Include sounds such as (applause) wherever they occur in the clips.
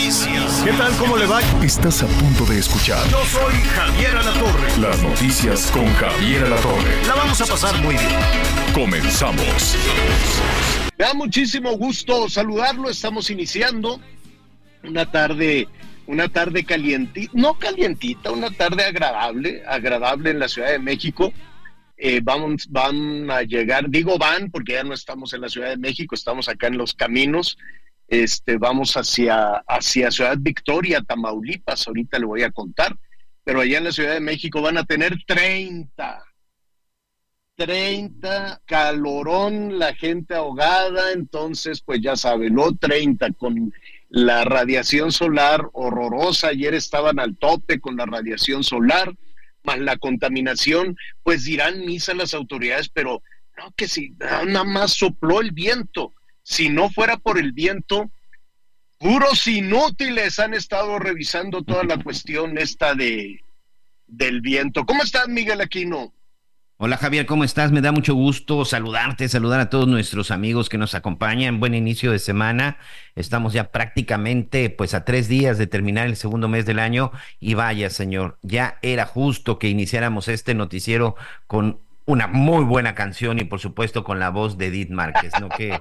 Noticias. ¿Qué tal? ¿Cómo le va? Estás a punto de escuchar Yo soy Javier Alatorre. las noticias con Javier Alatorre. La vamos a pasar muy bien. Comenzamos. Me da muchísimo gusto saludarlo. Estamos iniciando una tarde, una tarde calientita, no calientita, una tarde agradable, agradable en la Ciudad de México. Eh, vamos, van a llegar, digo van porque ya no estamos en la Ciudad de México, estamos acá en los caminos. Este, vamos hacia, hacia Ciudad Victoria, Tamaulipas, ahorita le voy a contar, pero allá en la Ciudad de México van a tener 30 30, calorón, la gente ahogada, entonces pues ya saben, lo 30 con la radiación solar horrorosa, ayer estaban al tope con la radiación solar, más la contaminación, pues dirán misa las autoridades, pero no, que si nada más sopló el viento, si no fuera por el viento, puros inútiles han estado revisando toda la cuestión esta de del viento. ¿Cómo estás, Miguel Aquino? Hola Javier, ¿cómo estás? Me da mucho gusto saludarte, saludar a todos nuestros amigos que nos acompañan. Buen inicio de semana. Estamos ya prácticamente pues a tres días de terminar el segundo mes del año y vaya señor, ya era justo que iniciáramos este noticiero con una muy buena canción y por supuesto con la voz de Edith Márquez, ¿no? Que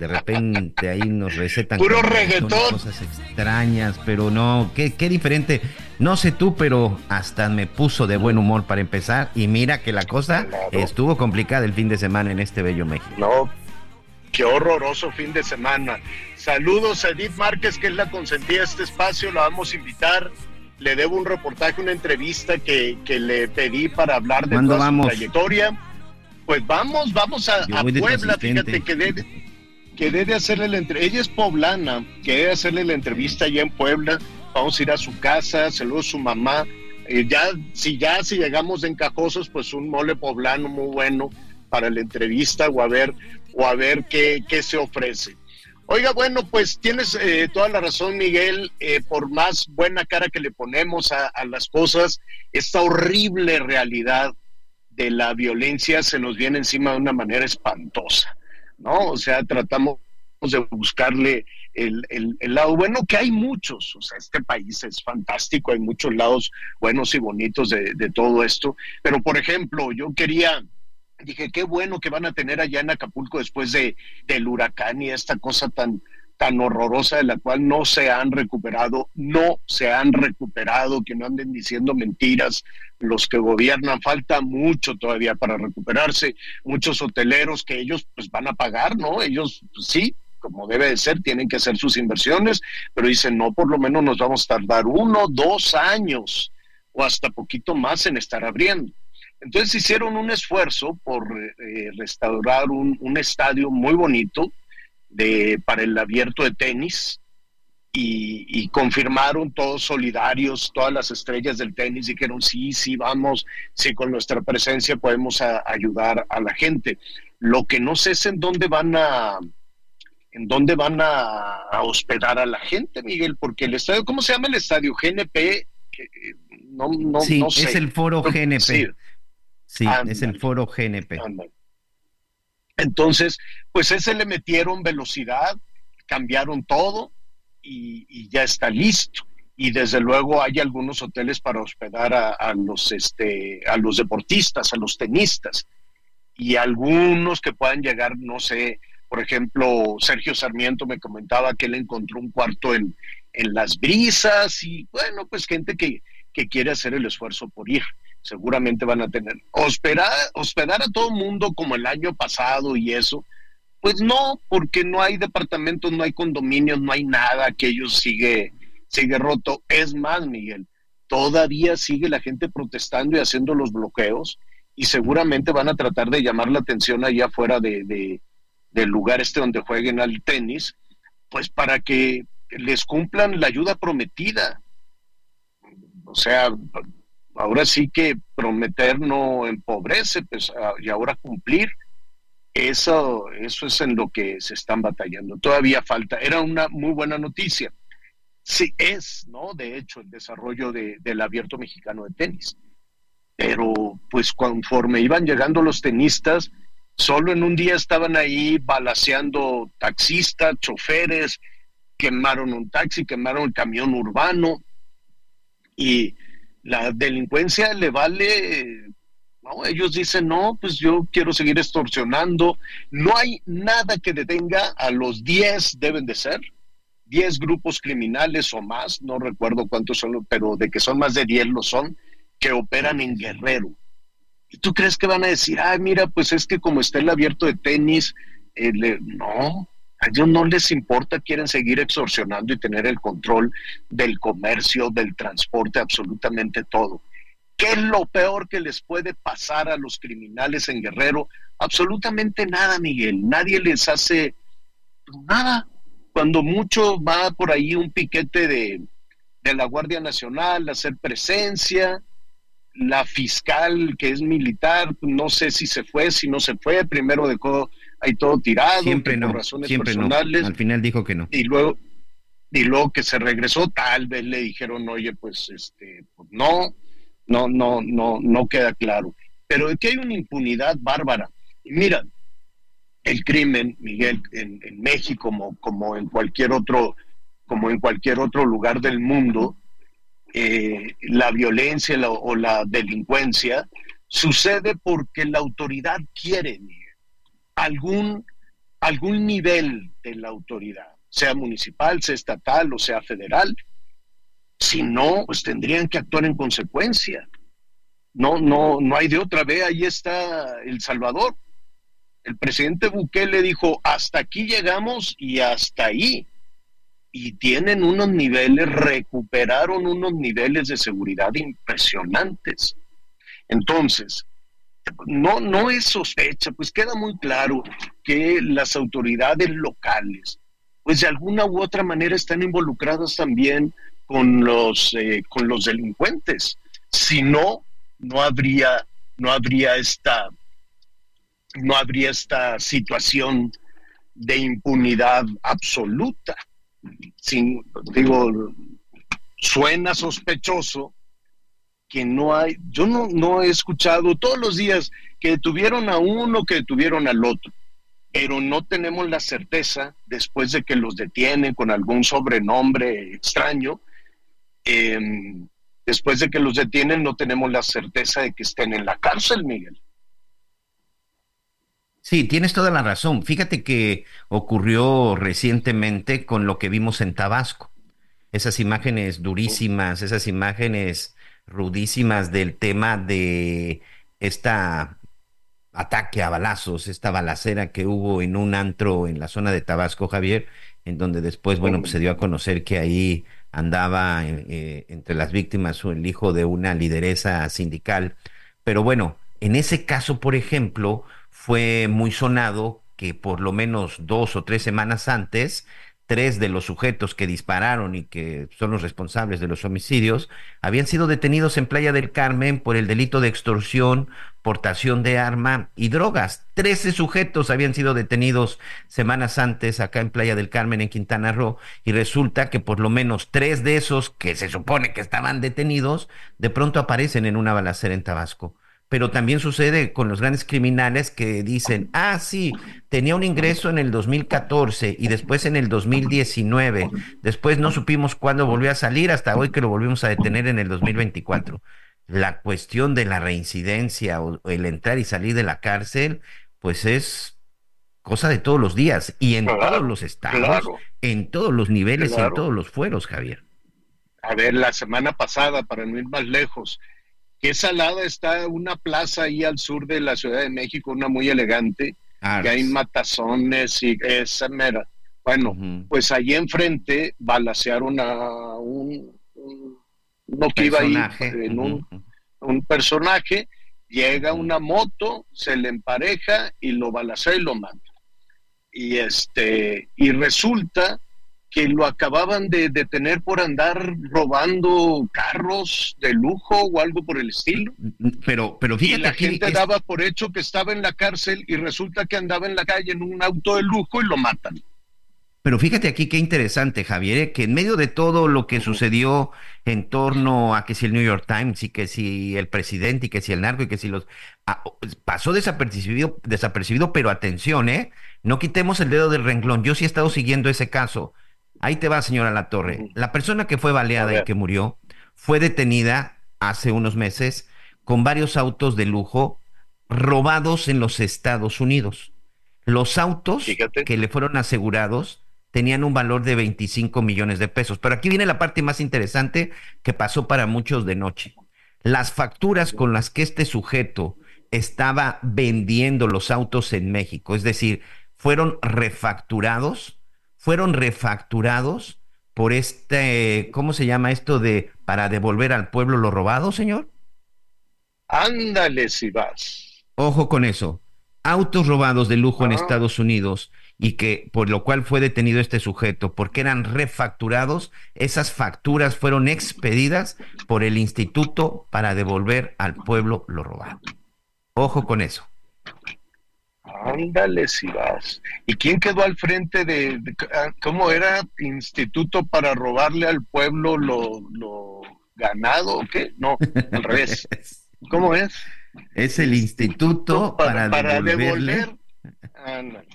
de repente ahí nos recetan Puro como reggaetón. cosas extrañas, pero no, qué, qué diferente. No sé tú, pero hasta me puso de buen humor para empezar y mira que la cosa Claro. estuvo complicada el fin de semana en este bello México. No, qué horroroso fin de semana. Saludos a Edith Márquez, que es la consentida de este espacio, la vamos a invitar. Le debo un reportaje, una entrevista que, que le pedí para hablar de ¿Cuándo toda vamos? su trayectoria. Pues vamos, vamos a, Puebla, fíjate que debe, que debe hacerle la entrevista. Ella es poblana, que debe hacerle la entrevista allá en Puebla. Vamos a ir a su casa, saludos a su mamá. Eh, ya, si ya, si llegamos de encajosos, pues un mole poblano muy bueno para la entrevista o a ver, o a ver qué, qué se ofrece. Oiga, bueno, pues tienes eh, toda la razón, Miguel. eh, por más buena cara que le ponemos a, las cosas, esta horrible realidad de la violencia se nos viene encima de una manera espantosa, ¿no? O sea, tratamos de buscarle el, lado bueno, que hay muchos, o sea, este país es fantástico, hay muchos lados buenos y bonitos de todo esto, pero por ejemplo, yo quería, dije, qué bueno que van a tener allá en Acapulco después de, del huracán y esta cosa tan, tan horrorosa de la cual no se han recuperado, no se han recuperado, que no anden diciendo mentiras los que gobiernan, falta mucho todavía para recuperarse, muchos hoteleros que ellos pues van a pagar, ¿no? Ellos pues, sí, como debe de ser, tienen que hacer sus inversiones, pero dicen, no, por lo menos nos vamos a tardar uno, dos años o hasta poquito más en estar abriendo. Entonces hicieron un esfuerzo por eh, restaurar un, un estadio muy bonito de, para el abierto de tenis y, y confirmaron todos solidarios, todas las estrellas del tenis dijeron sí, sí, vamos, sí, con nuestra presencia podemos a- ayudar a la gente. Lo que no sé es en dónde van a en dónde van a, a hospedar a la gente, Miguel, porque el estadio, ¿cómo se llama el estadio? GNP, que, eh, no, no, sí, no sé. es el foro GNP. sí. Sí, es el foro GNP. Entonces, pues ese le metieron velocidad, cambiaron todo y, y ya está listo. Y desde luego hay algunos hoteles para hospedar a, a los este a los deportistas, a los tenistas y algunos que puedan llegar, no sé, por ejemplo, Sergio Sarmiento me comentaba que él encontró un cuarto en, en las brisas y bueno, pues gente que, que quiere hacer el esfuerzo por ir seguramente van a tener. Hospedar, hospedar a todo mundo como el año pasado y eso, pues no, porque no hay departamentos, no hay condominios, no hay nada, aquello sigue, sigue roto. Es más, Miguel, todavía sigue la gente protestando y haciendo los bloqueos y seguramente van a tratar de llamar la atención allá afuera de, de, del lugar este donde jueguen al tenis, pues para que les cumplan la ayuda prometida. O sea, ahora sí que prometer no empobrece, pues, y ahora cumplir, eso, eso es en lo que se están batallando. Todavía falta, era una muy buena noticia. Sí, es, ¿no? De hecho, el desarrollo del abierto mexicano de tenis. Pero, pues, conforme iban llegando los tenistas, solo en un día estaban ahí balaseando taxistas, choferes, quemaron un taxi, quemaron el camión urbano y la delincuencia le vale, no, ellos dicen, no, pues yo quiero seguir extorsionando, no hay nada que detenga a los 10, deben de ser, 10 grupos criminales o más, no recuerdo cuántos son, pero de que son más de 10 lo son, que operan en Guerrero. ¿Y tú crees que van a decir, ay, mira, pues es que como está el abierto de tenis, eh, no, a ellos no les importa, quieren seguir extorsionando y tener el control del comercio, del transporte, absolutamente todo. ¿Qué es lo peor que les puede pasar a los criminales en Guerrero? Absolutamente nada, Miguel. Nadie les hace nada. Cuando mucho va por ahí un piquete de, de la Guardia Nacional hacer presencia, la fiscal que es militar, no sé si se fue, si no se fue, primero dejó ahí todo tirado siempre por razones siempre personales. No. Al final dijo que no. Y luego, y luego que se regresó, tal vez le dijeron, oye, pues este, pues no, no, no, no, no queda claro. Pero de que hay una impunidad bárbara. Y mira, el crimen, Miguel, en, en México, como, como en cualquier otro, como en cualquier otro lugar del mundo, eh, la violencia la, o la delincuencia sucede porque la autoridad quiere Miguel, algún, algún nivel de la autoridad, sea municipal, sea estatal o sea federal. Si no, pues tendrían que actuar en consecuencia. No, no, no hay de otra. vez ahí está El Salvador. El presidente Bukele dijo, hasta aquí llegamos y hasta ahí y tienen unos niveles, recuperaron unos niveles de seguridad impresionantes. Entonces, no, no es sospecha, pues queda muy claro que las autoridades locales, pues de alguna u otra manera están involucradas también con los, eh, con los delincuentes. Si no, no habría, no habría esta, no habría esta situación de impunidad absoluta sin, digo, suena sospechoso que no hay, yo no, no he escuchado todos los días que detuvieron a uno, que detuvieron al otro, pero no tenemos la certeza, después de que los detienen con algún sobrenombre extraño, em, después de que los detienen no tenemos la certeza de que estén en la cárcel, Miguel. Sí, tienes toda la razón. Fíjate que ocurrió recientemente con lo que vimos en Tabasco. Esas imágenes durísimas, esas imágenes rudísimas del tema de esta ataque a balazos, esta balacera que hubo en un antro en la zona de Tabasco, Javier, en donde después, bueno, pues se dio a conocer que ahí andaba eh, entre las víctimas el hijo de una lideresa sindical. Pero bueno, en ese caso, por ejemplo, fue muy sonado que por lo menos dos o tres semanas antes, tres de los sujetos que dispararon y que son los responsables de los homicidios habían sido detenidos en Playa del Carmen por el delito de extorsión, portación de arma y drogas. Trece sujetos habían sido detenidos semanas antes acá en Playa del Carmen, en Quintana Roo, y resulta que por lo menos tres de esos que se supone que estaban detenidos, de pronto aparecen en una balacera en Tabasco pero también sucede con los grandes criminales que dicen, ah, sí, tenía un ingreso en el 2014 y después en el 2019, después no supimos cuándo volvió a salir hasta hoy que lo volvimos a detener en el 2024. La cuestión de la reincidencia o el entrar y salir de la cárcel, pues es cosa de todos los días y en todos los estados, en todos los niveles y en todos los fueros, Javier. A ver, la semana pasada, para no ir más lejos, que salada está una plaza ahí al sur de la Ciudad de México, una muy elegante, que hay matazones y esa mera. Bueno, pues allí enfrente balacearon a un, uno que iba ahí en un, un, personaje, llega una moto, se le empareja y lo balacea y lo mata. y este y resulta que lo acababan de detener por andar robando carros de lujo o algo por el estilo. Pero, pero Y fíjate la aquí, gente es- daba por hecho que estaba en la cárcel y resulta que andaba en la calle en un auto de lujo y lo matan. Pero fíjate aquí qué interesante, Javier, ¿eh? que en medio de todo lo que sucedió en torno a que si el New York Times y que si el presidente y que si el narco y que si los... ah, pasó desapercibido, desapercibido, pero atención, ¿eh? No quitemos el dedo del renglón. Yo sí he estado siguiendo ese caso. Ahí te va, señora La Torre. La persona que fue baleada y que murió fue detenida hace unos meses con varios autos de lujo robados en los Estados Unidos. Los autos Fíjate. que le fueron asegurados tenían un valor de 25 millones de pesos. Pero aquí viene la parte más interesante que pasó para muchos de noche. Las facturas con las que este sujeto estaba vendiendo los autos en México, es decir, fueron refacturados, fueron refacturados por este, ¿cómo se llama esto de para devolver al pueblo lo robado, señor? Ándale si vas. Ojo con eso. Autos robados de lujo en Ah. Estados Unidos y que por lo cual fue detenido este sujeto porque eran refacturados, esas facturas fueron expedidas por el instituto para devolver al pueblo lo robado. Ojo con eso. Ándale si vas. ¿Y quién quedó al frente de, de- ah, cómo era instituto para robarle al pueblo lo, lo ganado o qué? No, al (laughs) revés. ¿Cómo es? Es el instituto para, devolverle. devolver. Ándale.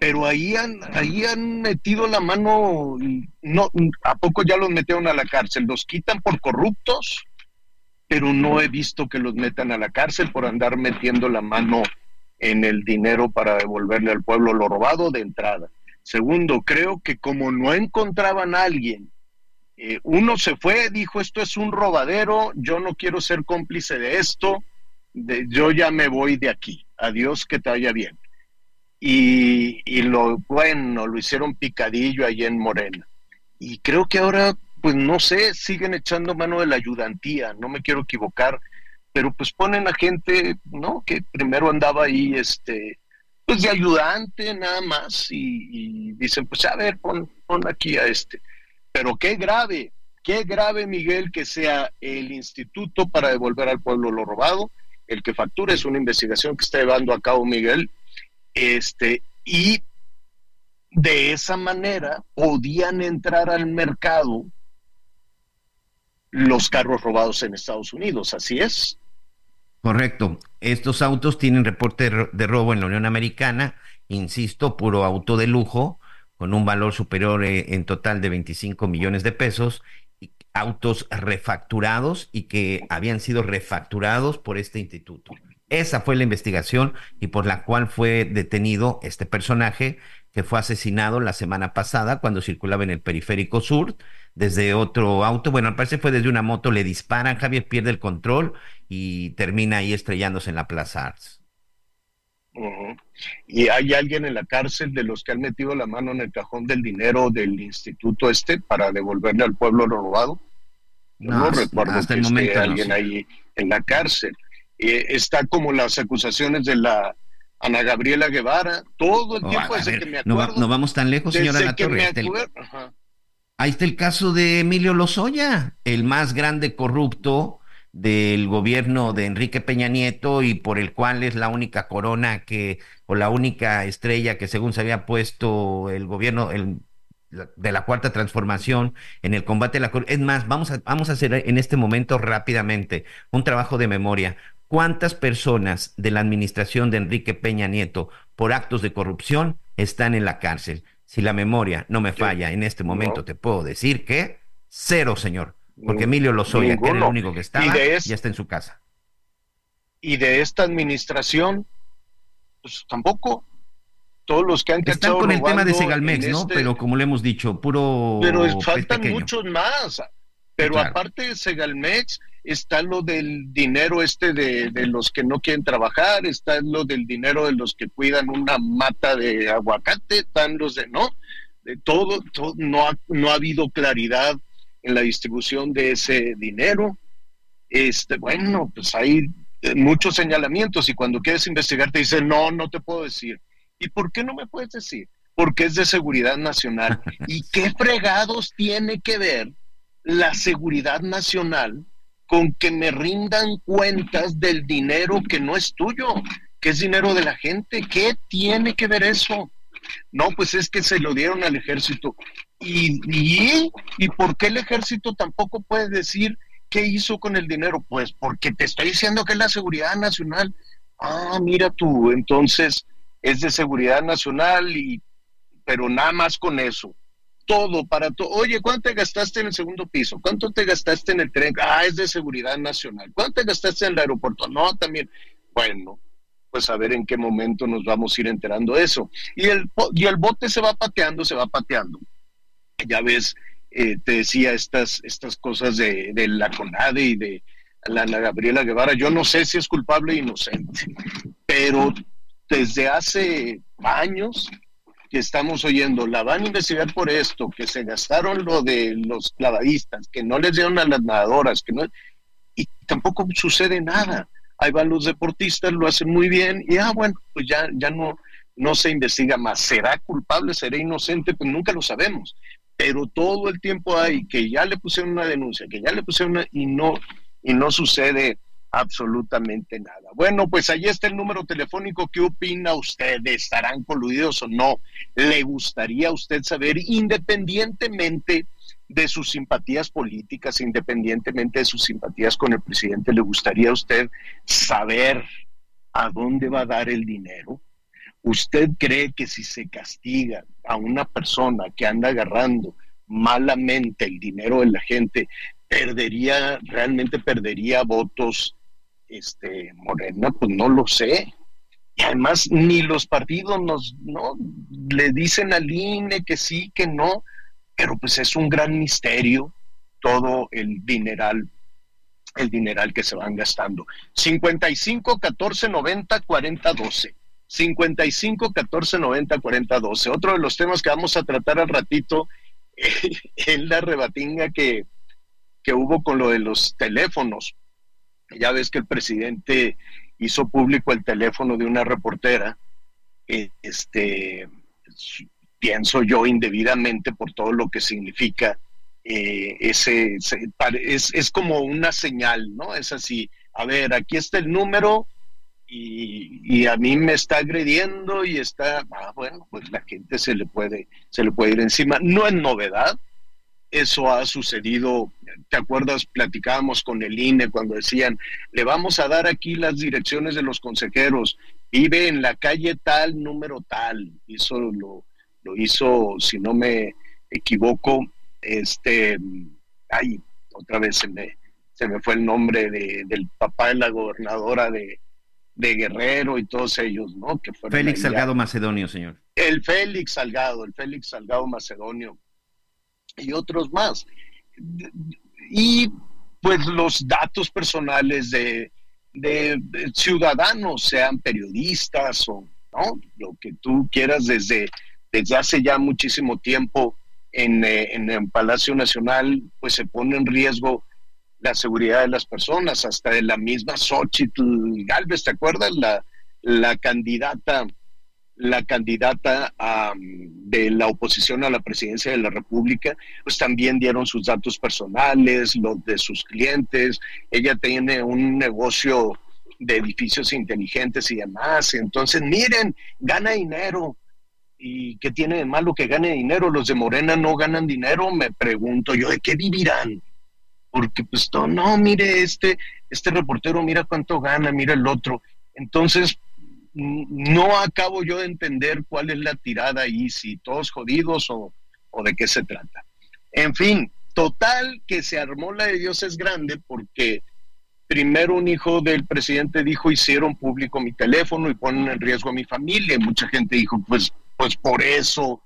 Pero ahí han, ahí han metido la mano, no, ¿a poco ya los metieron a la cárcel? ¿Los quitan por corruptos? Pero no he visto que los metan a la cárcel por andar metiendo la mano en el dinero para devolverle al pueblo lo robado de entrada. Segundo, creo que como no encontraban a alguien, eh, uno se fue, dijo, esto es un robadero, yo no quiero ser cómplice de esto, de- yo ya me voy de aquí, adiós, que te vaya bien. Y, lo bueno, lo hicieron picadillo ahí en Morena. Y creo que ahora, pues no sé, siguen echando mano de la ayudantía, no me quiero equivocar, pero pues ponen a gente, ¿no? Que primero andaba ahí, este, pues de ayudante nada más, y, dicen, pues a ver, pon, pon aquí a este. Pero qué grave, qué grave, Miguel, que sea el instituto para devolver al pueblo lo robado, el que factura es una investigación que está llevando a cabo Miguel, este, y de esa manera podían entrar al mercado los carros robados en Estados Unidos, así es. Correcto. Estos autos tienen reporte de ro- de robo en la Unión Americana, insisto, puro auto de lujo, con un valor superior eh, en total de 25 millones de pesos, autos refacturados y que habían sido refacturados por este instituto. Esa fue la investigación y por la cual fue detenido este personaje que fue asesinado la semana pasada cuando circulaba en el periférico sur desde otro auto. Bueno, al parecer fue desde una moto, le disparan, Javier pierde el control y termina ahí estrellándose en la Plaza Arts. Y hay alguien en la cárcel de los que han metido la mano en el cajón del dinero del instituto este para devolverle al pueblo lo robado. No, no, hasta- recuerdo hasta que el esté no, alguien sí. ahí en la cárcel. Eh, está como las acusaciones de la Ana Gabriela Guevara, todo el Oh, tiempo desde ver, que me acuerdo. no vamos tan lejos, señora La Torre. el-. Ahí está el caso de Emilio Lozoya, el más grande corrupto del gobierno de Enrique Peña Nieto y por el cual es la única corona que, o la única estrella que según se había puesto el gobierno el- de la cuarta transformación en el combate a la corrupción. Es más, vamos a, vamos a hacer en este momento rápidamente un trabajo de memoria. ¿Cuántas personas de la administración de Enrique Peña Nieto por actos de corrupción están en la cárcel? Si la memoria no me falla en este momento, te puedo decir que cero, señor. Porque Emilio Lozoya, que era el ninguno. único que estaba, ya está en su casa. Y de esta administración, pues tampoco. Todos los que han Están con el tema de Segalmex, ¿no? este- Pero como le hemos dicho, puro pero faltan pequeño. muchos más. Pero claro. aparte de Segalmex, está lo del dinero este de, de los que no quieren trabajar, está lo del dinero de los que cuidan una mata de aguacate, están los de, ¿no? De todo, todo no, ha, no ha habido claridad en la distribución de ese dinero. Este, bueno, pues hay eh, muchos señalamientos y cuando quieres investigar te dicen, no, no te puedo decir. ¿Y por qué no me puedes decir? Porque es de seguridad nacional. (laughs) ¿Y qué fregados tiene que ver la seguridad nacional con que me rindan cuentas del dinero que no es tuyo, que es dinero de la gente? ¿Qué tiene que ver eso? No, pues es que se lo dieron al ejército. ¿Y, y, ¿y por qué el ejército tampoco puede decir qué hizo con el dinero? Pues porque te estoy diciendo que es la seguridad nacional. Ah, mira tú, entonces es de seguridad nacional y pero nada más con eso. Todo para todo. Oye, ¿cuánto te gastaste en el segundo piso? ¿Cuánto te gastaste en el tren? Ah, es de seguridad nacional. ¿Cuánto te gastaste en el aeropuerto? No, también. Bueno, pues a ver en qué momento nos vamos a ir enterando de eso. Y el, y el bote se va pateando, se va pateando. Ya ves, eh, te decía estas, estas cosas de, la CONADE y de la, la, Gabriela Guevara. Yo no sé si es culpable o inocente, pero desde hace años que estamos oyendo, la van a investigar por esto, que se gastaron lo de los clavadistas, que no les dieron a las nadadoras, que no, y tampoco sucede nada. Ahí van los deportistas, lo hacen muy bien, y ah, bueno, pues ya, ya no, no se investiga más. ¿Será culpable, será inocente? Pues nunca lo sabemos. Pero todo el tiempo hay que ya le pusieron una denuncia, que ya le pusieron una, y no, y no sucede absolutamente nada. Bueno, pues ahí está el número telefónico. ¿Qué opina usted? ¿Estarán coludidos o no? ¿Le gustaría a usted saber, independientemente de sus simpatías políticas, independientemente de sus simpatías con el presidente, ¿le gustaría a usted saber a dónde va a dar el dinero? ¿Usted cree que si se castiga a una persona que anda agarrando malamente el dinero de la gente, perdería, realmente perdería votos este, Morena, pues no lo sé. Y además ni los partidos nos, ¿no? Le dicen al INE que sí, que no, pero pues es un gran misterio todo el dineral, el dineral que se van gastando. 55 14 90 40 12. 55 14 90 40 12. Otro de los temas que vamos a tratar al ratito (laughs) es la rebatinga que, que hubo con lo de los teléfonos. Ya ves que el presidente hizo público el teléfono de una reportera, este, pienso yo indebidamente por todo lo que significa eh, ese, es, es, como una señal, ¿no? Es así, a ver, aquí está el número y, y, a mí me está agrediendo y está, ah, bueno, pues la gente se le puede, se le puede ir encima. No es novedad, eso ha sucedido. ¿Te acuerdas? Platicábamos con el INE cuando decían, le vamos a dar aquí las direcciones de los consejeros, vive en la calle tal, número tal. Eso lo, lo hizo, si no me equivoco, este, ay, otra vez se me, se me fue el nombre de, del papá de la gobernadora de, de Guerrero y todos ellos, ¿no? Que Félix Salgado Macedonio, señor. El Félix Salgado, el Félix Salgado Macedonio y otros más. Y pues los datos personales de, de, ciudadanos, sean periodistas o ¿no? lo que tú quieras desde, desde hace ya muchísimo tiempo en, eh, en el Palacio Nacional, pues se pone en riesgo la seguridad de las personas, hasta de la misma Xochitl Galvez, ¿te acuerdas? La, la candidata la candidata de la oposición a la presidencia de la República, pues también dieron sus datos personales, los de sus clientes. Ella tiene un negocio de edificios inteligentes y demás. Entonces, miren, gana dinero. ¿Y qué tiene de malo que gane dinero? Los de Morena no ganan dinero, me pregunto yo, ¿de qué vivirán? Porque pues no, no, mire este, este reportero, mira cuánto gana, mira el otro. Entonces, no acabo yo de entender cuál es la tirada ahí, si todos jodidos o, de qué se trata. En fin, total que se armó la de Dios es grande porque primero un hijo del presidente dijo hicieron público mi teléfono y ponen en riesgo a mi familia. Y mucha gente dijo, pues, pues por eso,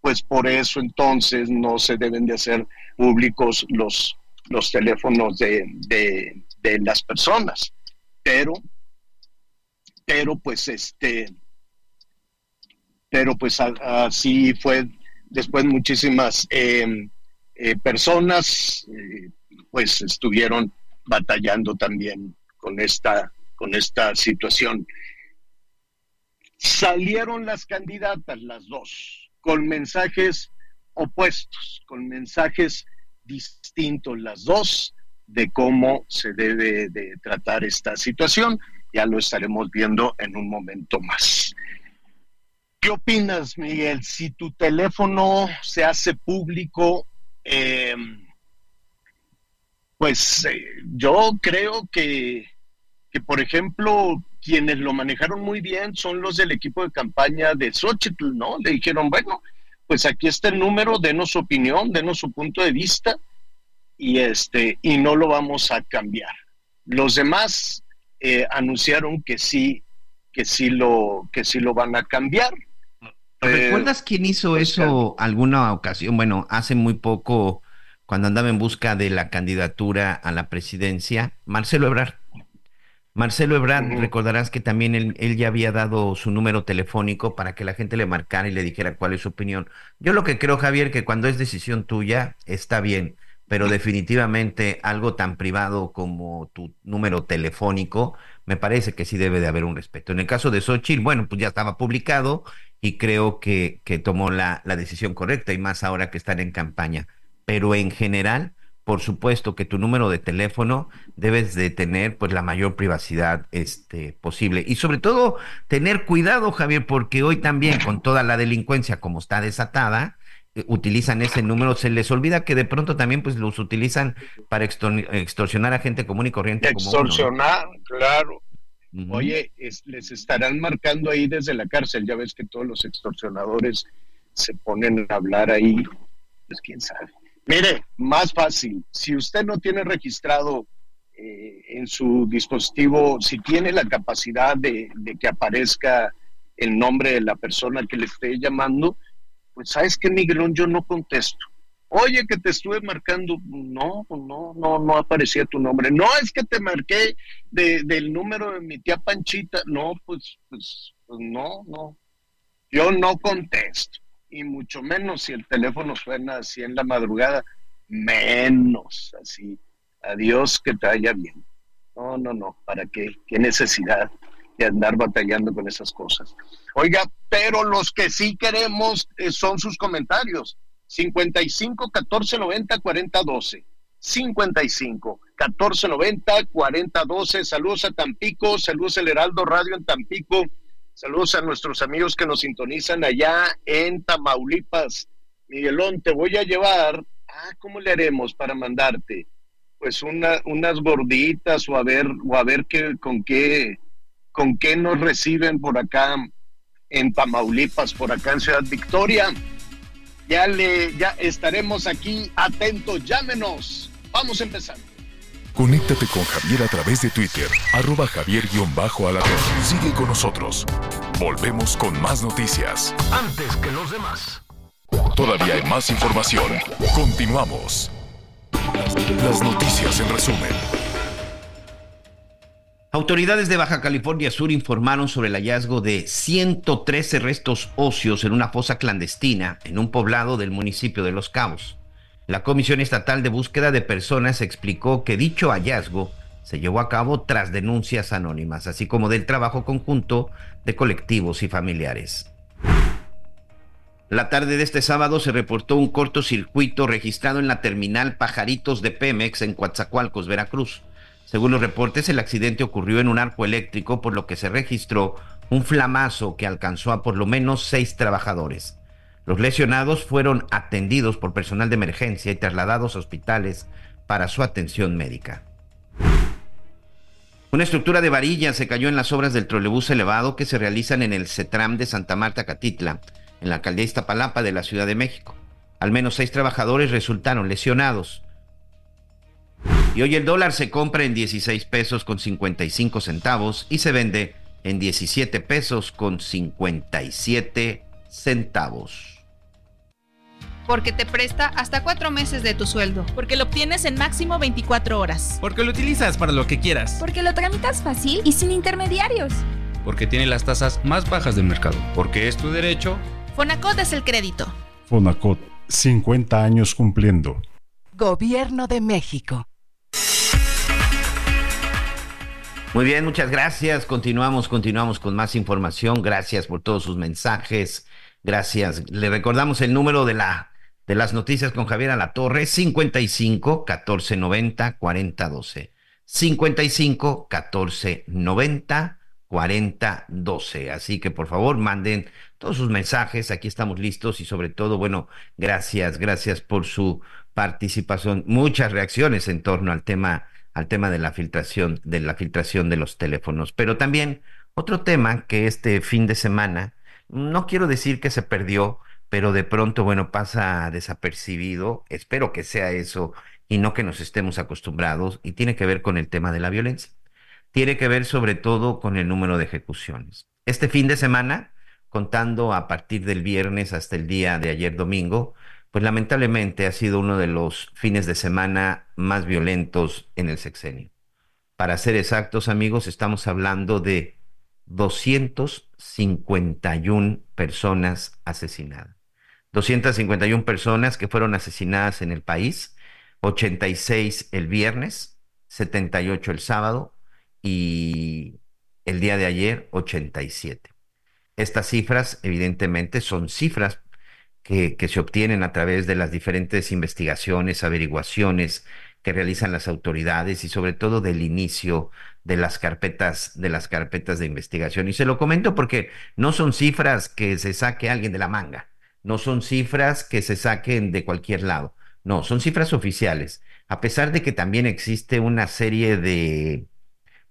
pues por eso entonces no se deben de hacer públicos los, los teléfonos de, de, las personas. Pero pero pues este, pero pues así fue después muchísimas em, eh, personas eh, pues estuvieron batallando también con esta con esta situación Salieron las candidatas, las dos, con mensajes opuestos, con mensajes distintos, las dos, de cómo se debe de tratar esta situación. Ya lo estaremos viendo en un momento más. ¿Qué opinas, Miguel? Si tu teléfono se hace público, eh, pues eh, yo creo que, que, por ejemplo, quienes lo manejaron muy bien son los del equipo de campaña de Xochitl, ¿no? Le dijeron, bueno, pues aquí está el número, denos su opinión, denos su punto de vista y este y no lo vamos a cambiar. Los demás eh, anunciaron que sí, que sí lo que sí lo van a cambiar. ¿Recuerdas quién hizo pues, eso alguna ocasión? Bueno, hace muy poco, cuando andaba en busca de la candidatura a la presidencia, Marcelo Ebrard. Marcelo Ebrard, recordarás que también él, él ya había dado su número telefónico para que la gente le marcara y le dijera cuál es su opinión. Yo lo que creo, Javier, que cuando es decisión tuya, está bien, pero definitivamente algo tan privado como tu número telefónico, me parece que sí debe de haber un respeto. En el caso de Xochitl, bueno, pues ya estaba publicado y creo que, que tomó la, la decisión correcta y más ahora que están en campaña. Pero en general, por supuesto que tu número de teléfono debes de tener pues la mayor privacidad este, posible. Y sobre todo tener cuidado, Javier, porque hoy también con toda la delincuencia como está desatada, eh, utilizan ese número, se les olvida que de pronto también pues los utilizan para extor- extorsionar a gente común y corriente como uno, ¿no? Extorsionar, claro. Oye, es- les estarán marcando ahí desde la cárcel. Ya ves que todos los extorsionadores se ponen a hablar ahí. Pues quién sabe. Mire, más fácil. Si usted no tiene registrado eh, en su dispositivo, si tiene la capacidad de, que aparezca el nombre de la persona que le esté llamando, pues sabes que Miguelón, yo no contesto. Oye, que te estuve marcando, no, pues no, no, no aparecía tu nombre. No, es que te marqué de- del número de mi tía Panchita. No, pues, pues, pues no, no. Yo no contesto. Y mucho menos si el teléfono suena así en la madrugada. Menos así. Adiós, que te vaya bien. No, no, no. ¿Para qué? ¿Qué necesidad de andar batallando con esas cosas? Oiga, pero los que sí queremos eh, son sus comentarios. 55 14 90 40 12. 55 14 90 40 12. Saludos a Tampico, saludos al Heraldo Radio en Tampico, saludos a nuestros amigos que nos sintonizan allá en Tamaulipas. Miguelón, te voy a llevar. Ah, ¿cómo le haremos para mandarte? Pues una, unas gorditas o a ver, o a ver qué, con qué, con qué nos reciben por acá en Tamaulipas, por acá en Ciudad Victoria. Ya le, ya estaremos aquí atentos. Llámenos. Vamos empezando. Conéctate con Javier a través de Twitter, arroba javier-alatón. Sigue con nosotros. Volvemos con más noticias. Antes que los demás. Todavía hay más información. Continuamos. Las, las noticias en resumen. Autoridades de Baja California Sur informaron sobre el hallazgo de 113 restos óseos en una fosa clandestina en un poblado del municipio de Los Cabos. La Comisión Estatal de Búsqueda de Personas explicó que dicho hallazgo se llevó a cabo tras denuncias anónimas, así como del trabajo conjunto de colectivos y familiares. La tarde de este sábado se reportó un cortocircuito registrado en la terminal Pajaritos de Pemex en Coatzacoalcos, Veracruz. Según los reportes, el accidente ocurrió en un arco eléctrico, por lo que se registró un flamazo que alcanzó a por lo menos seis trabajadores. Los lesionados fueron atendidos por personal de emergencia y trasladados a hospitales para su atención médica. Una estructura de varilla se cayó en las obras del trolebús elevado que se realizan en el CETRAM de Santa Marta, Catitla, en la alcaldía Iztapalapa de la Ciudad de México. Al menos seis trabajadores resultaron lesionados. Y hoy el dólar se compra en 16 pesos con 55 centavos y se vende en 17 pesos con 57 centavos. Porque te presta hasta cuatro meses de tu sueldo. Porque lo obtienes en máximo 24 horas. Porque lo utilizas para lo que quieras. Porque lo tramitas fácil y sin intermediarios. Porque tiene las tasas más bajas del mercado. Porque es tu derecho. Fonacot es el crédito. Fonacot, 50 años cumpliendo. Gobierno de México. Muy bien, muchas gracias. Continuamos, continuamos con más información. Gracias por todos sus mensajes. Gracias. Le recordamos el número de la de las noticias con Javier Alatorre, 55 14 90 40 12. 55 14 90 40 12. Así que por favor manden todos sus mensajes. Aquí estamos listos y sobre todo, bueno, gracias, gracias por su participación. Muchas reacciones en torno al tema al tema de la filtración, de la filtración de los teléfonos. Pero también otro tema que este fin de semana, no quiero decir que se perdió, pero de pronto, bueno, pasa desapercibido. Espero que sea eso y no que nos estemos acostumbrados. Y tiene que ver con el tema de la violencia. Tiene que ver sobre todo con el número de ejecuciones. Este fin de semana, contando a partir del viernes hasta el día de ayer domingo, pues lamentablemente ha sido uno de los fines de semana más violentos en el sexenio. Para ser exactos, amigos, estamos hablando de 251 personas asesinadas. 251 personas que fueron asesinadas en el país, 86 el viernes, 78 el sábado y el día de ayer 87. Estas cifras, evidentemente, son cifras que, se obtienen a través de las diferentes investigaciones, averiguaciones que realizan las autoridades y sobre todo del inicio de las carpetas de las carpetas de investigación y se lo comento porque no son cifras que se saque alguien de la manga, no son cifras que se saquen de cualquier lado, no, son cifras oficiales, a pesar de que también existe una serie de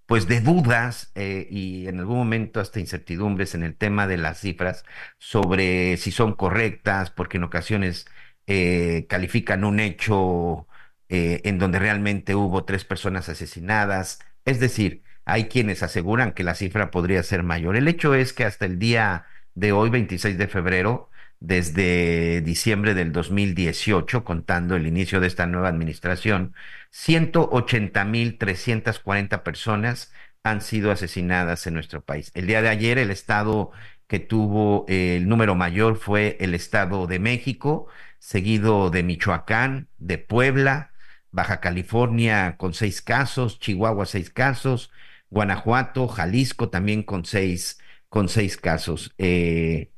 pues de dudas eh, y en algún momento hasta incertidumbres en el tema de las cifras sobre si son correctas, porque en ocasiones eh, califican un hecho eh, en donde realmente hubo tres personas asesinadas. Es decir, hay quienes aseguran que la cifra podría ser mayor. El hecho es que hasta el día de hoy, 26 de febrero, desde diciembre del 2018, contando el inicio de esta nueva administración, 180.340 personas han sido asesinadas en nuestro país. El día de ayer el estado que tuvo el número mayor fue el estado de México, seguido de Michoacán, de Puebla, Baja California con seis casos, Chihuahua seis casos, Guanajuato, Jalisco también con seis, con seis casos. Eh,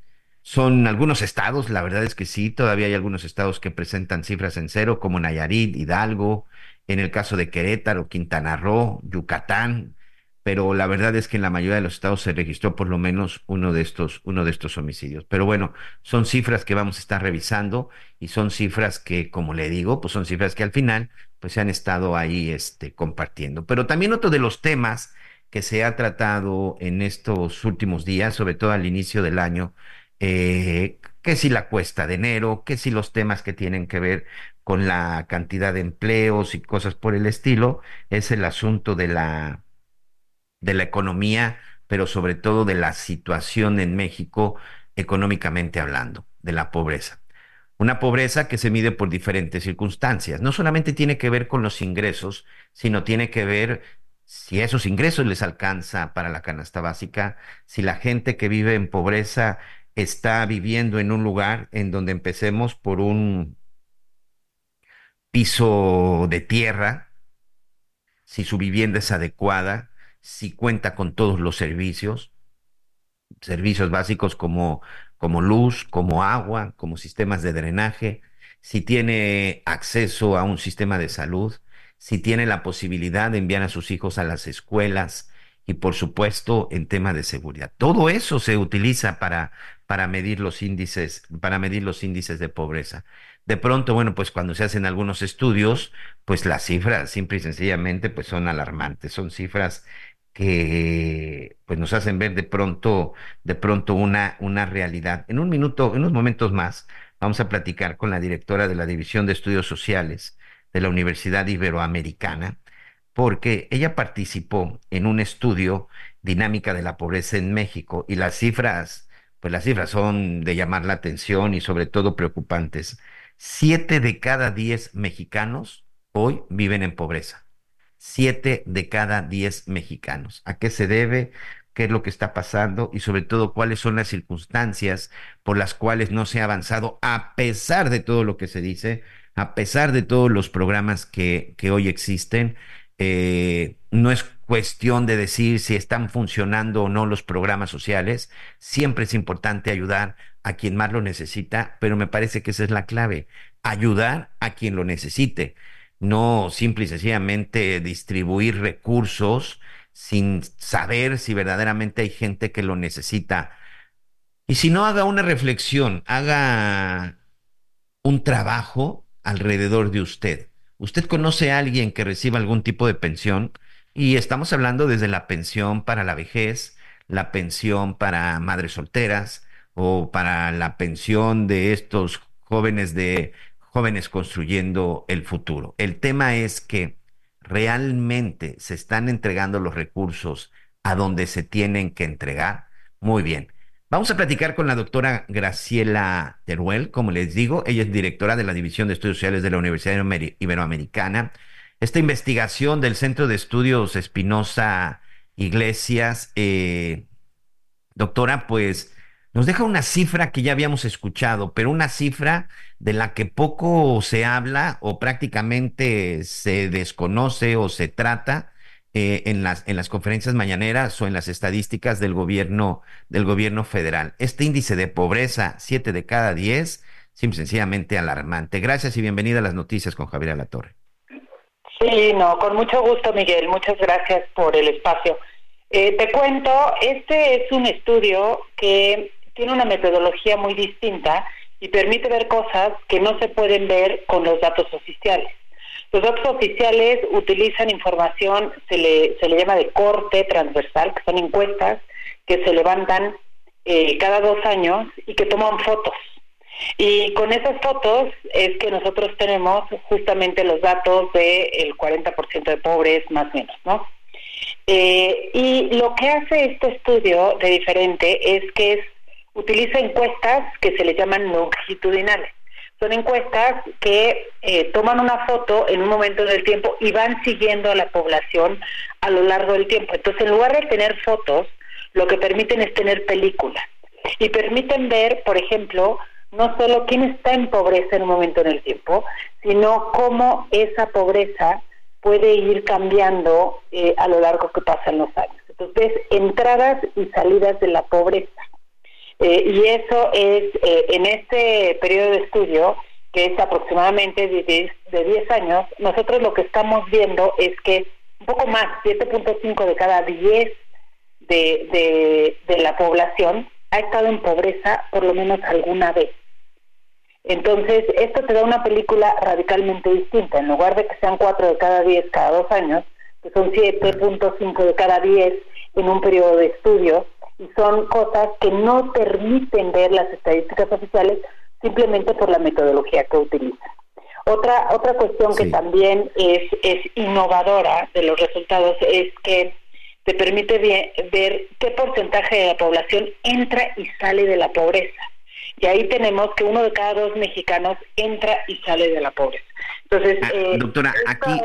son algunos estados, la verdad es que sí, todavía hay algunos estados que presentan cifras en cero, como Nayarit, Hidalgo, en el caso de Querétaro, Quintana Roo, Yucatán, pero la verdad es que en la mayoría de los estados se registró por lo menos uno de estos, uno de estos homicidios. Pero bueno, son cifras que vamos a estar revisando y son cifras que, como le digo, pues son cifras que al final pues se han estado ahí este, compartiendo. Pero también otro de los temas que se ha tratado en estos últimos días, sobre todo al inicio del año, eh, que si la cuesta de enero, que si los temas que tienen que ver con la cantidad de empleos y cosas por el estilo, es el asunto de la, de la economía, pero sobre todo de la situación en México económicamente hablando, de la pobreza. Una pobreza que se mide por diferentes circunstancias. No solamente tiene que ver con los ingresos, sino tiene que ver si esos ingresos les alcanza para la canasta básica, si la gente que vive en pobreza está viviendo en un lugar en donde empecemos por un piso de tierra, si su vivienda es adecuada, si cuenta con todos los servicios, servicios básicos como, como luz, como agua, como sistemas de drenaje, si tiene acceso a un sistema de salud, si tiene la posibilidad de enviar a sus hijos a las escuelas y por supuesto en tema de seguridad. Todo eso se utiliza para, para medir los índices, para medir los índices de pobreza. De pronto, bueno, pues cuando se hacen algunos estudios, pues las cifras simple y sencillamente pues son alarmantes, son cifras que pues nos hacen ver de pronto, de pronto una, una realidad. En un minuto, en unos momentos más, vamos a platicar con la directora de la División de Estudios Sociales de la Universidad Iberoamericana, porque ella participó en un estudio dinámica de la pobreza en México y las cifras pues las cifras son de llamar la atención y sobre todo preocupantes. Siete de cada diez mexicanos hoy viven en pobreza. Siete de cada diez mexicanos. ¿A qué se debe? ¿Qué es lo que está pasando? Y sobre todo, cuáles son las circunstancias por las cuales no se ha avanzado a pesar de todo lo que se dice, a pesar de todos los programas que, que hoy existen. Eh, no es cuestión de decir si están funcionando o no los programas sociales. Siempre es importante ayudar a quien más lo necesita, pero me parece que esa es la clave, ayudar a quien lo necesite, no simple y sencillamente distribuir recursos sin saber si verdaderamente hay gente que lo necesita. Y si no, haga una reflexión, haga un trabajo alrededor de usted. ¿Usted conoce a alguien que reciba algún tipo de pensión? Y estamos hablando desde la pensión para la vejez, la pensión para madres solteras o para la pensión de estos jóvenes de jóvenes construyendo el futuro. El tema es que realmente se están entregando los recursos a donde se tienen que entregar. Muy bien. Vamos a platicar con la doctora Graciela Teruel, como les digo, ella es directora de la División de Estudios Sociales de la Universidad Iberoamericana. Esta investigación del Centro de Estudios Espinosa Iglesias, eh, doctora, pues nos deja una cifra que ya habíamos escuchado, pero una cifra de la que poco se habla o prácticamente se desconoce o se trata eh, en, las, en las conferencias mañaneras o en las estadísticas del gobierno, del gobierno federal. Este índice de pobreza, 7 de cada 10, simple sencillamente alarmante. Gracias y bienvenida a las noticias con Javier Alatorre. Sí, no, con mucho gusto, Miguel. Muchas gracias por el espacio. Eh, te cuento, este es un estudio que tiene una metodología muy distinta y permite ver cosas que no se pueden ver con los datos oficiales. Los datos oficiales utilizan información, se le, se le llama de corte transversal, que son encuestas que se levantan eh, cada dos años y que toman fotos. Y con esas fotos es que nosotros tenemos justamente los datos del 40% de pobres, más o menos, ¿no? Eh, y lo que hace este estudio de diferente es que es, utiliza encuestas que se le llaman longitudinales. Son encuestas que eh, toman una foto en un momento del tiempo y van siguiendo a la población a lo largo del tiempo. Entonces, en lugar de tener fotos, lo que permiten es tener películas. Y permiten ver, por ejemplo, no solo quién está en pobreza en un momento en el tiempo, sino cómo esa pobreza puede ir cambiando eh, a lo largo que pasan los años. Entonces, entradas y salidas de la pobreza. Eh, y eso es, eh, en este periodo de estudio, que es aproximadamente de 10, de 10 años, nosotros lo que estamos viendo es que un poco más, 7.5 de cada 10 de, de, la población ha estado en pobreza por lo menos alguna vez. Entonces, esto te da una película radicalmente distinta. En lugar de que sean 4 de cada 10 cada dos años, que son 7.5 de cada 10 en un periodo de estudio, y son cosas que no permiten ver las estadísticas oficiales simplemente por la metodología que utilizan. Otra, otra cuestión que también es, es innovadora de los resultados es que te permite ver qué porcentaje de la población entra y sale de la pobreza. Y ahí tenemos que uno de cada dos mexicanos entra y sale de la pobreza. Entonces, ah, eh, doctora, aquí,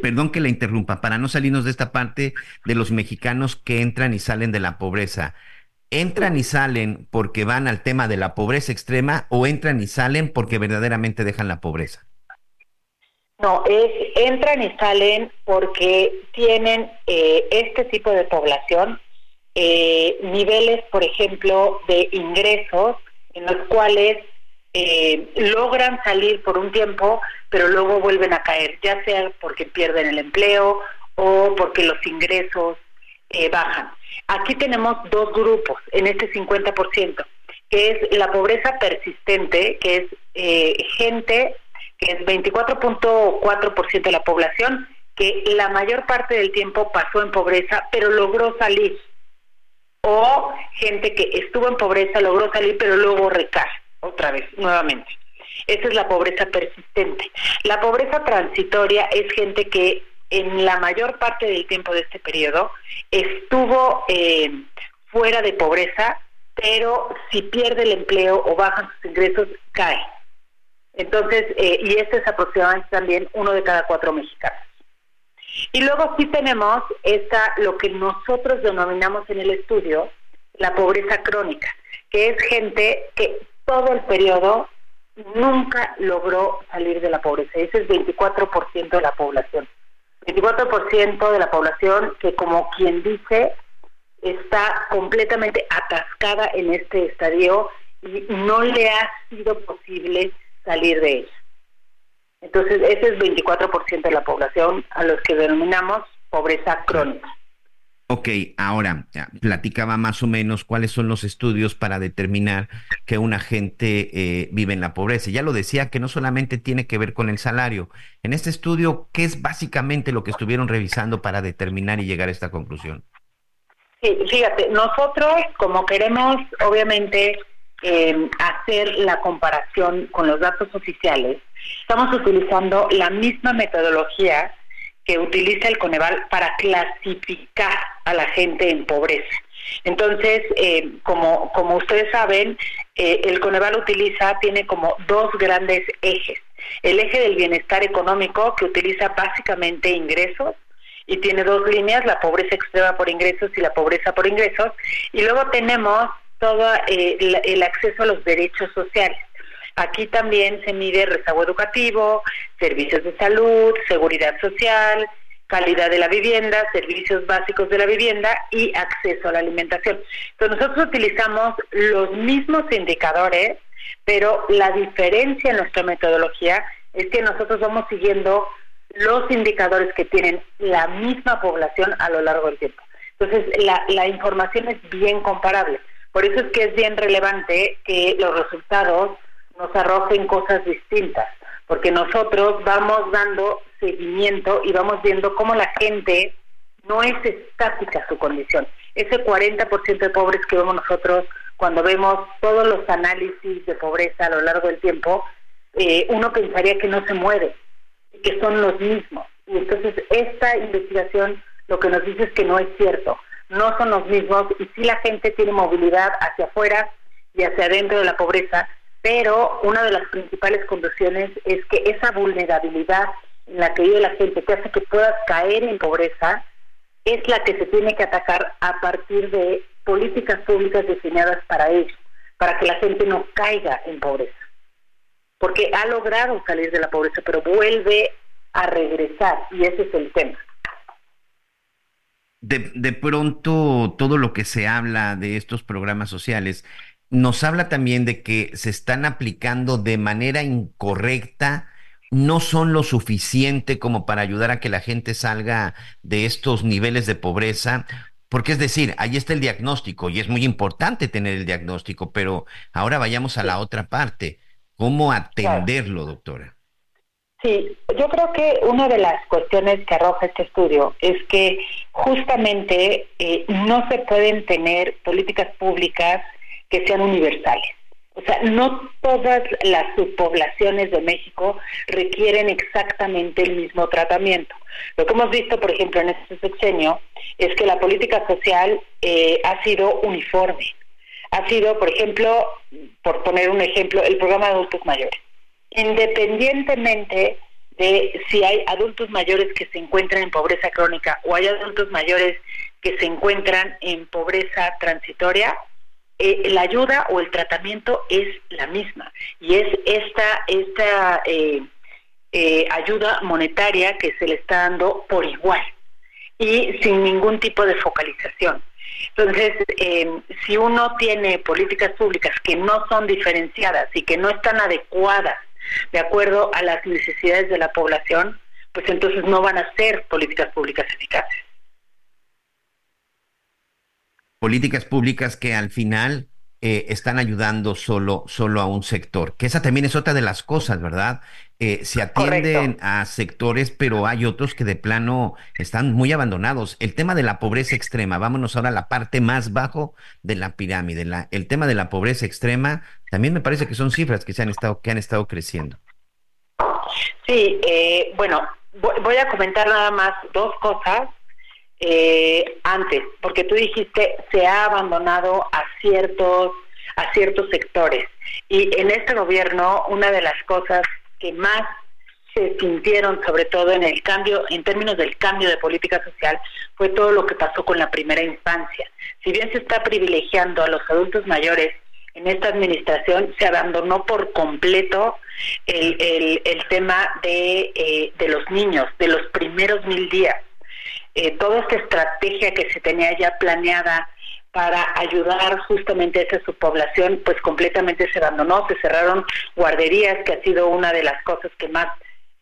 perdón que la interrumpa, para no salirnos de esta parte de los mexicanos que entran y salen de la pobreza. ¿Entran y salen porque van al tema de la pobreza extrema o entran y salen porque verdaderamente dejan la pobreza? No, es entran y salen porque tienen eh, este tipo de población eh, niveles, por ejemplo, de ingresos en los cuales eh, logran salir por un tiempo, pero luego vuelven a caer, ya sea porque pierden el empleo o porque los ingresos eh, bajan. Aquí tenemos dos grupos en este 50%, que es la pobreza persistente, que es eh, gente que es 24.4% de la población, que la mayor parte del tiempo pasó en pobreza, pero logró salir o gente que estuvo en pobreza, logró salir, pero luego recae otra vez, nuevamente. Esa es la pobreza persistente. La pobreza transitoria es gente que en la mayor parte del tiempo de este periodo estuvo eh, fuera de pobreza, pero si pierde el empleo o bajan sus ingresos, cae. Entonces, eh, y este es aproximadamente también uno de cada cuatro mexicanos. Y luego sí tenemos esta, lo que nosotros denominamos en el estudio la pobreza crónica, que es gente que todo el periodo nunca logró salir de la pobreza. Ese es 24% de la población. 24% de la población que como quien dice está completamente atascada en este estadio y no le ha sido posible salir de ella. Entonces, ese es 24% de la población a los que denominamos pobreza crónica. Ok, ahora platicaba más o menos cuáles son los estudios para determinar que una gente eh, vive en la pobreza. Ya lo decía que no solamente tiene que ver con el salario. En este estudio, ¿qué es básicamente lo que estuvieron revisando para determinar y llegar a esta conclusión? Sí, fíjate, nosotros como queremos obviamente eh, hacer la comparación con los datos oficiales, estamos utilizando la misma metodología que utiliza el Coneval para clasificar a la gente en pobreza. Entonces, eh, como, como ustedes saben, eh, el Coneval utiliza, tiene como dos grandes ejes. El eje del bienestar económico, que utiliza básicamente ingresos, y tiene dos líneas, la pobreza extrema por ingresos y la pobreza por ingresos. Y luego tenemos todo eh, el acceso a los derechos sociales. Aquí también se mide rezago educativo, servicios de salud, seguridad social, calidad de la vivienda, servicios básicos de la vivienda y acceso a la alimentación. Entonces nosotros utilizamos los mismos indicadores, pero la diferencia en nuestra metodología es que nosotros vamos siguiendo los indicadores que tienen la misma población a lo largo del tiempo. Entonces la, la información es bien comparable. Por eso es que es bien relevante que los resultados nos arrojen cosas distintas, porque nosotros vamos dando seguimiento y vamos viendo cómo la gente no es estática su condición. Ese 40% de pobres que vemos nosotros cuando vemos todos los análisis de pobreza a lo largo del tiempo, eh, uno pensaría que no se mueve, que son los mismos. Y entonces esta investigación lo que nos dice es que no es cierto, no son los mismos y si la gente tiene movilidad hacia afuera y hacia adentro de la pobreza, pero una de las principales condiciones es que esa vulnerabilidad en la que vive la gente, que hace que puedas caer en pobreza, es la que se tiene que atacar a partir de políticas públicas diseñadas para ello, para que la gente no caiga en pobreza. Porque ha logrado salir de la pobreza, pero vuelve a regresar, y ese es el tema. De, de pronto, todo lo que se habla de estos programas sociales nos habla también de que se están aplicando de manera incorrecta, no son lo suficiente como para ayudar a que la gente salga de estos niveles de pobreza. Porque es decir, ahí está el diagnóstico y es muy importante tener el diagnóstico, pero ahora vayamos a la otra parte. ¿Cómo atenderlo, doctora? Sí, yo creo que una de las cuestiones que arroja este estudio es que justamente eh, no se pueden tener políticas públicas que sean universales. O sea, no todas las subpoblaciones de México requieren exactamente el mismo tratamiento. Lo que hemos visto, por ejemplo, en este sexenio, es que la política social eh, ha sido uniforme. Ha sido, por ejemplo, por poner un ejemplo, el programa de adultos mayores. Independientemente de si hay adultos mayores que se encuentran en pobreza crónica o hay adultos mayores que se encuentran en pobreza transitoria, eh, la ayuda o el tratamiento es la misma y es esta, esta eh, eh, ayuda monetaria que se le está dando por igual y sin ningún tipo de focalización. Entonces, si uno tiene políticas públicas que no son diferenciadas y que no están adecuadas de acuerdo a las necesidades de la población, pues entonces no van a ser políticas públicas eficaces políticas públicas que al final eh, están ayudando solo, solo a un sector, que esa también es otra de las cosas, ¿verdad? Eh, se atienden a sectores, pero hay otros que de plano están muy abandonados. El tema de la pobreza extrema, vámonos ahora a la parte más bajo de la pirámide. La, el tema de la pobreza extrema, también me parece que son cifras que se han estado, que han estado creciendo. Sí, eh, bueno, voy a comentar nada más dos cosas eh, antes, porque tú dijiste se ha abandonado a ciertos a ciertos sectores y en este gobierno una de las cosas que más se sintieron sobre todo en el cambio en términos del cambio de política social fue todo lo que pasó con la primera infancia. Si bien se está privilegiando a los adultos mayores en esta administración se abandonó por completo el, el, tema de, eh, de los niños, de los primeros mil días. Eh, toda esta estrategia que se tenía ya planeada para ayudar justamente a esa subpoblación, pues completamente se abandonó, se cerraron guarderías, que ha sido una de las cosas que más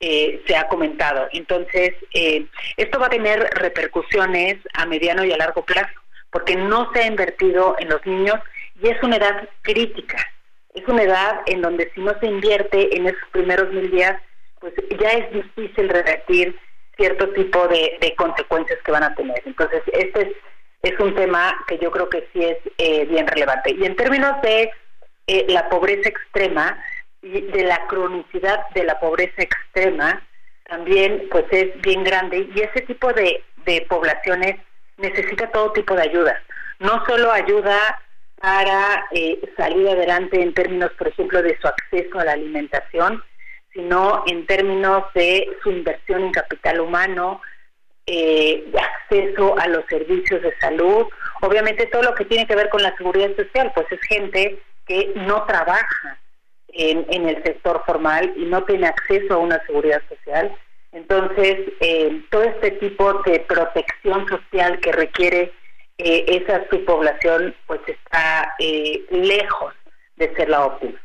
eh, se ha comentado. Entonces, eh, esto va a tener repercusiones a mediano y a largo plazo, porque no se ha invertido en los niños y es una edad crítica. Es una edad en donde si no se invierte en esos primeros mil días, pues ya es difícil revertir cierto tipo de, consecuencias que van a tener. Entonces, este es, un tema que yo creo que sí es eh, bien relevante. Y en términos de eh, la pobreza extrema y de la cronicidad de la pobreza extrema, también pues es bien grande y ese tipo de, poblaciones necesita todo tipo de ayuda. No solo ayuda para eh, salir adelante en términos, por ejemplo, de su acceso a la alimentación, sino en términos de su inversión en capital humano, eh, acceso a los servicios de salud, obviamente todo lo que tiene que ver con la seguridad social, pues es gente que no trabaja en, en el sector formal y no tiene acceso a una seguridad social. Entonces, eh, todo este tipo de protección social que requiere eh, esa subpoblación pues está eh, lejos de ser la óptima.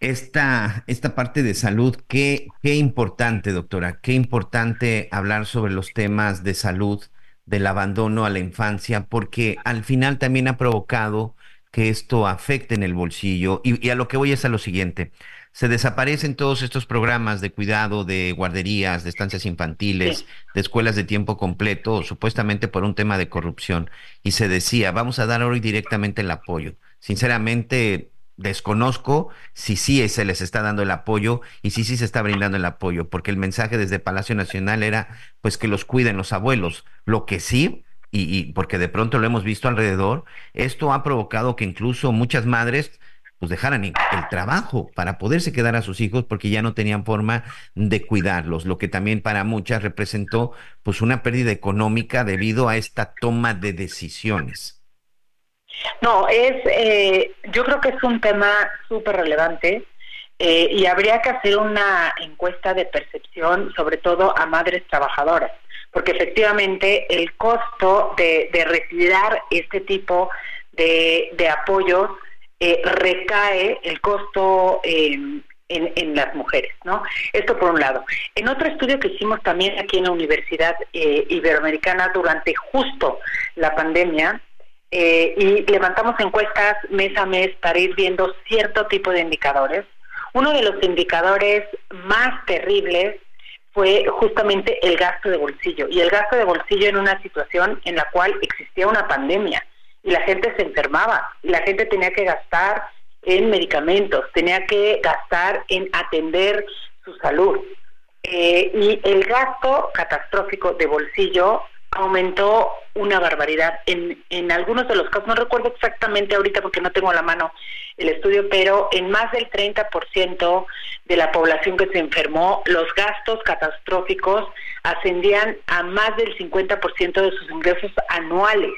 Esta, esta parte de salud, qué, qué importante, doctora, qué importante hablar sobre los temas de salud, del abandono a la infancia, porque al final también ha provocado que esto afecte en el bolsillo. Y, y a lo que voy es a lo siguiente se desaparecen todos estos programas de cuidado de guarderías, de estancias infantiles, de escuelas de tiempo completo, supuestamente por un tema de corrupción. Y se decía, vamos a dar hoy directamente el apoyo. Sinceramente, desconozco si sí se les está dando el apoyo y si sí se está brindando el apoyo, porque el mensaje desde Palacio Nacional era pues que los cuiden los abuelos. Lo que sí y, y, porque de pronto lo hemos visto alrededor, esto ha provocado que incluso muchas madres pues dejaran el trabajo para poderse quedar a sus hijos porque ya no tenían forma de cuidarlos, lo que también para muchas representó pues una pérdida económica debido a esta toma de decisiones. No, es, eh, yo creo que es un tema súper relevante eh, y habría que hacer una encuesta de percepción, sobre todo a madres trabajadoras, porque efectivamente el costo de, de retirar este tipo de, apoyos eh, recae el costo en, en, las mujeres, ¿no? Esto por un lado. En otro estudio que hicimos también aquí en la Universidad eh, Iberoamericana durante justo la pandemia, eh, y levantamos encuestas mes a mes para ir viendo cierto tipo de indicadores. Uno de los indicadores más terribles fue justamente el gasto de bolsillo, y el gasto de bolsillo en una situación en la cual existía una pandemia y la gente se enfermaba y la gente tenía que gastar en medicamentos, tenía que gastar en atender su salud. Eh, y el gasto catastrófico de bolsillo aumentó una barbaridad. En, en algunos de los casos, no recuerdo exactamente ahorita porque no tengo a la mano el estudio, pero en más del 30% de la población que se enfermó, los gastos catastróficos ascendían a más del 50% de sus ingresos anuales.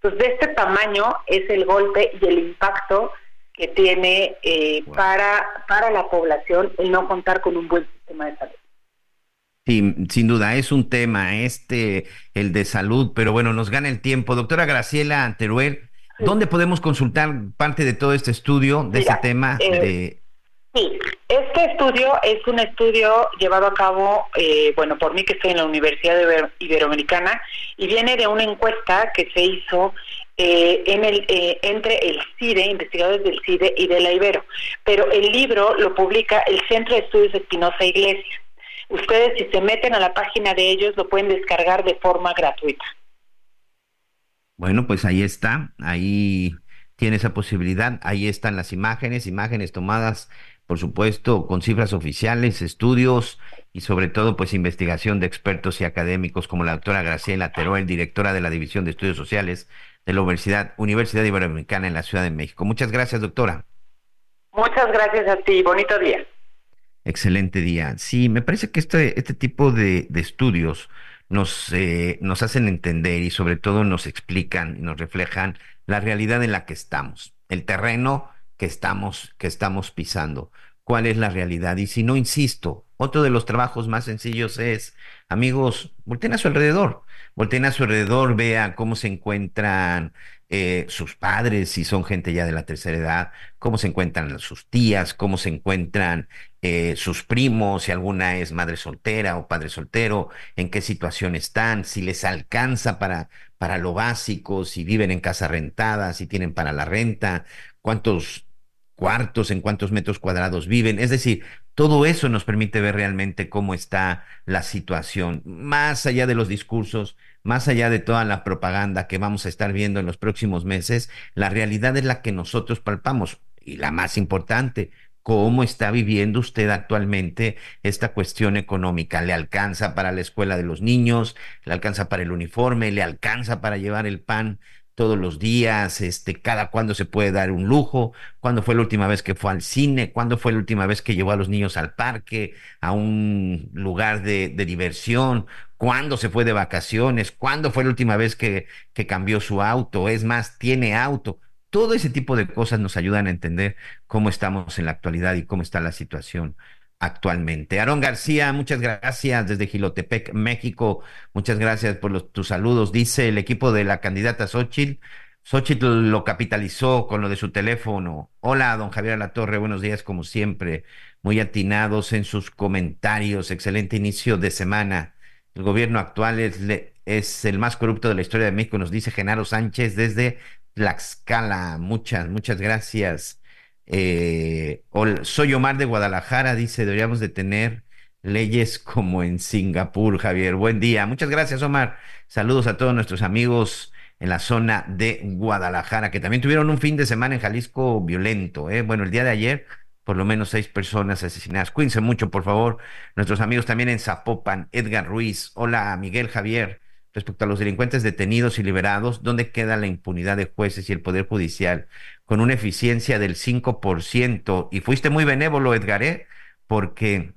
Pues de este tamaño es el golpe y el impacto que tiene eh, para, para la población el no contar con un buen sistema de salud. Sí, sin duda, es un tema este, el de salud, pero bueno, nos gana el tiempo. Doctora Graciela Teruel, ¿dónde podemos consultar parte de todo este estudio, de este tema eh, de Sí, este estudio es un estudio llevado a cabo, eh, bueno, por mí que estoy en la Universidad Iberoamericana y viene de una encuesta que se hizo eh, en el, eh, entre el CIDE, investigadores del CIDE y de la Ibero. Pero el libro lo publica el Centro de Estudios Espinosa Iglesia. Ustedes si se meten a la página de ellos lo pueden descargar de forma gratuita. Bueno, pues ahí está, ahí tiene esa posibilidad, ahí están las imágenes, imágenes tomadas por supuesto, con cifras oficiales, estudios y sobre todo, pues, investigación de expertos y académicos como la doctora Graciela Teruel, directora de la División de Estudios Sociales de la Universidad, Universidad Iberoamericana en la Ciudad de México. Muchas gracias, doctora. Muchas gracias a ti. Bonito día. Excelente día. Sí, me parece que este, este tipo de, de estudios nos, eh, nos hacen entender y sobre todo nos explican y nos reflejan la realidad en la que estamos, el terreno que estamos, que estamos pisando. ¿Cuál es la realidad? Y si no, insisto, otro de los trabajos más sencillos es, amigos, volteen a su alrededor, volteen a su alrededor, vean cómo se encuentran eh, sus padres, si son gente ya de la tercera edad, cómo se encuentran sus tías, cómo se encuentran eh, sus primos, si alguna es madre soltera o padre soltero, en qué situación están, si les alcanza para, para lo básico, si viven en casa rentada, si tienen para la renta, cuántos cuartos, en cuántos metros cuadrados viven. Es decir, todo eso nos permite ver realmente cómo está la situación, más allá de los discursos, más allá de toda la propaganda que vamos a estar viendo en los próximos meses, la realidad es la que nosotros palpamos y la más importante, cómo está viviendo usted actualmente esta cuestión económica. ¿Le alcanza para la escuela de los niños? ¿Le alcanza para el uniforme? ¿Le alcanza para llevar el pan todos los días, este, cada cuándo se puede dar un lujo, cuándo fue la última vez que fue al cine, cuándo fue la última vez que llevó a los niños al parque, a un lugar de, de diversión, cuándo se fue de vacaciones, cuándo fue la última vez que, que cambió su auto, es más, tiene auto. Todo ese tipo de cosas nos ayudan a entender cómo estamos en la actualidad y cómo está la situación actualmente. Aarón García, muchas gracias desde Gilotepec, México. Muchas gracias por los, tus saludos. Dice el equipo de la candidata Xochitl. Xochitl lo capitalizó con lo de su teléfono. Hola, don Javier Alatorre, buenos días como siempre. Muy atinados en sus comentarios. Excelente inicio de semana. El gobierno actual es, es el más corrupto de la historia de México, nos dice Genaro Sánchez desde Tlaxcala. Muchas, muchas gracias. Eh, soy Omar de Guadalajara, dice, deberíamos de tener leyes como en Singapur, Javier. Buen día. Muchas gracias, Omar. Saludos a todos nuestros amigos en la zona de Guadalajara, que también tuvieron un fin de semana en Jalisco violento. ¿eh? Bueno, el día de ayer, por lo menos seis personas asesinadas. Cuídense mucho, por favor. Nuestros amigos también en Zapopan, Edgar Ruiz. Hola, Miguel Javier. Respecto a los delincuentes detenidos y liberados, ¿dónde queda la impunidad de jueces y el Poder Judicial? con una eficiencia del 5%. Y fuiste muy benévolo, Edgar, ¿eh? porque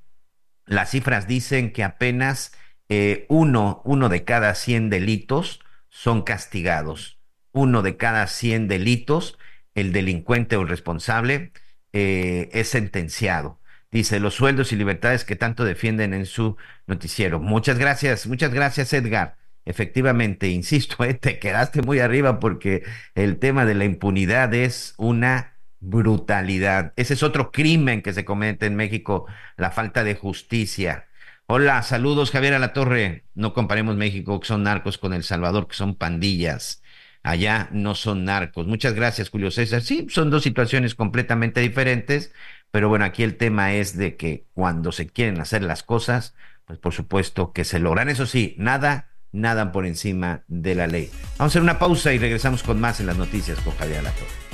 las cifras dicen que apenas eh, uno, uno de cada 100 delitos son castigados. Uno de cada 100 delitos, el delincuente o el responsable eh, es sentenciado. Dice, los sueldos y libertades que tanto defienden en su noticiero. Muchas gracias, muchas gracias, Edgar efectivamente, insisto, (laughs) eh, te quedaste muy arriba porque el tema de la impunidad es una brutalidad. Ese es otro crimen que se comete en México, la falta de justicia. Hola, saludos Javier a la Torre. No comparemos México, que son narcos, con El Salvador, que son pandillas. Allá no son narcos. Muchas gracias, Julio César. Sí, son dos situaciones completamente diferentes, pero bueno, aquí el tema es de que cuando se quieren hacer las cosas, pues por supuesto que se logran. Eso sí, nada nada por encima de la ley. Vamos a hacer una pausa y regresamos con más en las noticias con Javier Alatorre.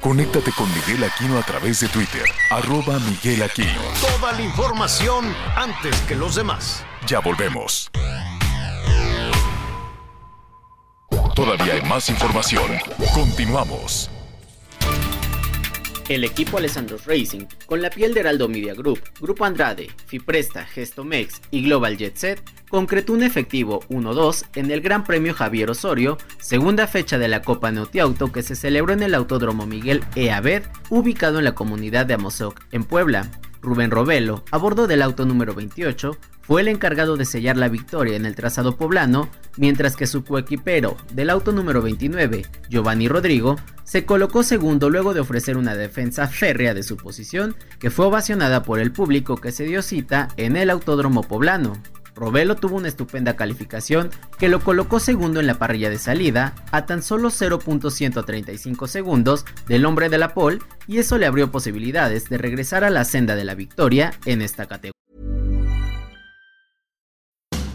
Conéctate con Miguel Aquino a través de Twitter, arroba Miguel Aquino. Toda la información antes que los demás. Ya volvemos. Todavía hay más información. Continuamos. El equipo Alessandro Racing, con la piel de Heraldo Media Group, Grupo Andrade, Fipresta, Gestomex y Global Jet Set, concretó un efectivo 1-2 en el Gran Premio Javier Osorio, segunda fecha de la Copa Neutiauto que se celebró en el Autódromo Miguel E. Abed, ubicado en la comunidad de Amozoc, en Puebla. Rubén Robelo, a bordo del auto número 28, fue el encargado de sellar la victoria en el trazado poblano, mientras que su coequipero del auto número 29, Giovanni Rodrigo, se colocó segundo luego de ofrecer una defensa férrea de su posición, que fue ovacionada por el público que se dio cita en el autódromo poblano. Robelo tuvo una estupenda calificación que lo colocó segundo en la parrilla de salida a tan solo 0.135 segundos del hombre de la pole y eso le abrió posibilidades de regresar a la senda de la victoria en esta categoría.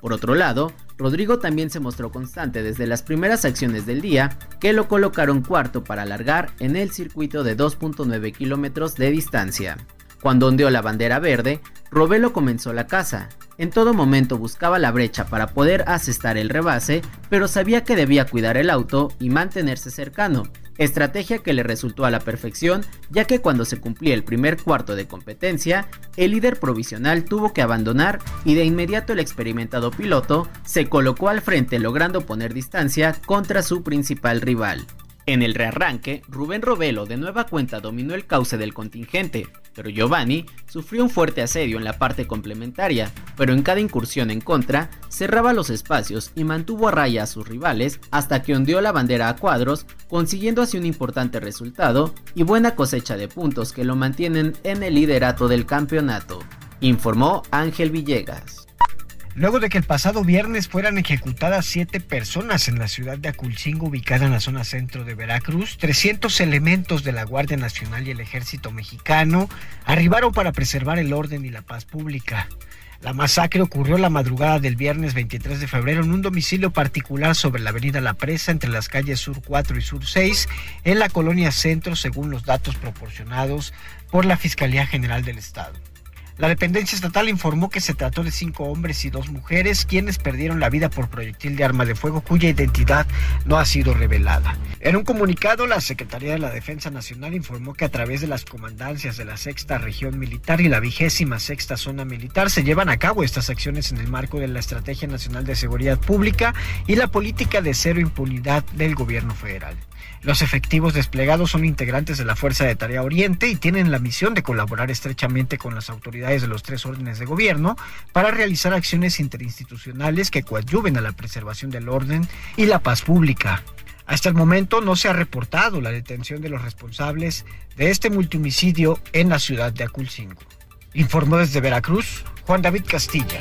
Por otro lado, Rodrigo también se mostró constante desde las primeras acciones del día, que lo colocaron cuarto para alargar en el circuito de 2.9 kilómetros de distancia. Cuando ondeó la bandera verde, Robelo comenzó la caza. En todo momento buscaba la brecha para poder asestar el rebase, pero sabía que debía cuidar el auto y mantenerse cercano, estrategia que le resultó a la perfección, ya que cuando se cumplía el primer cuarto de competencia, el líder provisional tuvo que abandonar y de inmediato el experimentado piloto se colocó al frente logrando poner distancia contra su principal rival. En el rearranque, Rubén Robelo de nueva cuenta dominó el cauce del contingente, pero Giovanni sufrió un fuerte asedio en la parte complementaria, pero en cada incursión en contra cerraba los espacios y mantuvo a raya a sus rivales hasta que hundió la bandera a cuadros, consiguiendo así un importante resultado y buena cosecha de puntos que lo mantienen en el liderato del campeonato, informó Ángel Villegas. Luego de que el pasado viernes fueran ejecutadas siete personas en la ciudad de Aculcingo, ubicada en la zona centro de Veracruz, 300 elementos de la Guardia Nacional y el Ejército Mexicano arribaron para preservar el orden y la paz pública. La masacre ocurrió la madrugada del viernes 23 de febrero en un domicilio particular sobre la avenida La Presa entre las calles Sur 4 y Sur 6 en la colonia Centro según los datos proporcionados por la Fiscalía General del Estado. La dependencia estatal informó que se trató de cinco hombres y dos mujeres quienes perdieron la vida por proyectil de arma de fuego cuya identidad no ha sido revelada. En un comunicado, la Secretaría de la Defensa Nacional informó que a través de las comandancias de la Sexta Región Militar y la vigésima Sexta Zona Militar se llevan a cabo estas acciones en el marco de la Estrategia Nacional de Seguridad Pública y la política de cero impunidad del gobierno federal. Los efectivos desplegados son integrantes de la Fuerza de Tarea Oriente y tienen la misión de colaborar estrechamente con las autoridades de los tres órdenes de gobierno para realizar acciones interinstitucionales que coadyuven a la preservación del orden y la paz pública. Hasta el momento no se ha reportado la detención de los responsables de este multihomicidio en la ciudad de Aculcingo. Informó desde Veracruz Juan David Castilla.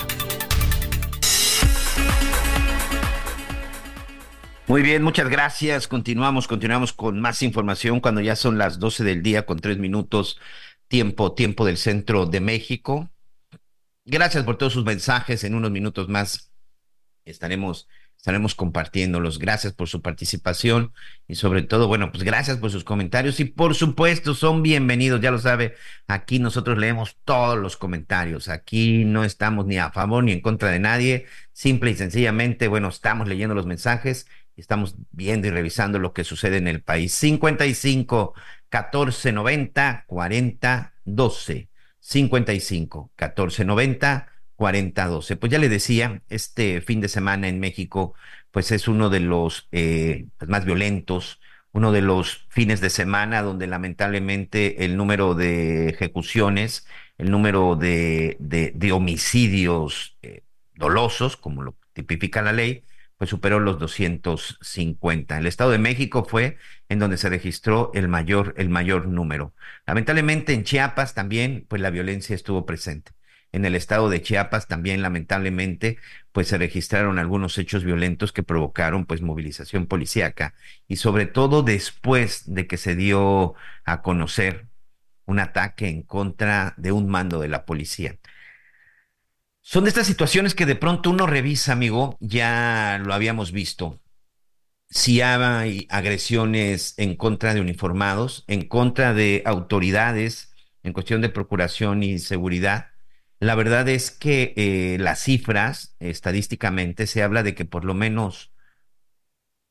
Muy bien, muchas gracias. Continuamos, continuamos con más información cuando ya son las 12 del día con tres minutos, tiempo, tiempo del centro de México. Gracias por todos sus mensajes. En unos minutos más estaremos, estaremos compartiéndolos. Gracias por su participación y sobre todo, bueno, pues gracias por sus comentarios y por supuesto son bienvenidos. Ya lo sabe, aquí nosotros leemos todos los comentarios. Aquí no estamos ni a favor ni en contra de nadie. Simple y sencillamente, bueno, estamos leyendo los mensajes Estamos viendo y revisando lo que sucede en el país. 55 14 90 40 12. 55 14 90 40 12. Pues ya le decía, este fin de semana en México, pues es uno de los eh, pues más violentos, uno de los fines de semana donde lamentablemente el número de ejecuciones, el número de, de, homicidios eh, dolosos, como lo tipifica la ley, pues superó los 250. El Estado de México fue en donde se registró el mayor, el mayor número. Lamentablemente en Chiapas también, pues la violencia estuvo presente. En el estado de Chiapas también, lamentablemente, pues se registraron algunos hechos violentos que provocaron pues movilización policíaca y sobre todo después de que se dio a conocer un ataque en contra de un mando de la policía. Son de estas situaciones que de pronto uno revisa, amigo, ya lo habíamos visto. Si hay agresiones en contra de uniformados, en contra de autoridades en cuestión de procuración y seguridad, la verdad es que eh, las cifras, estadísticamente, se habla de que por lo menos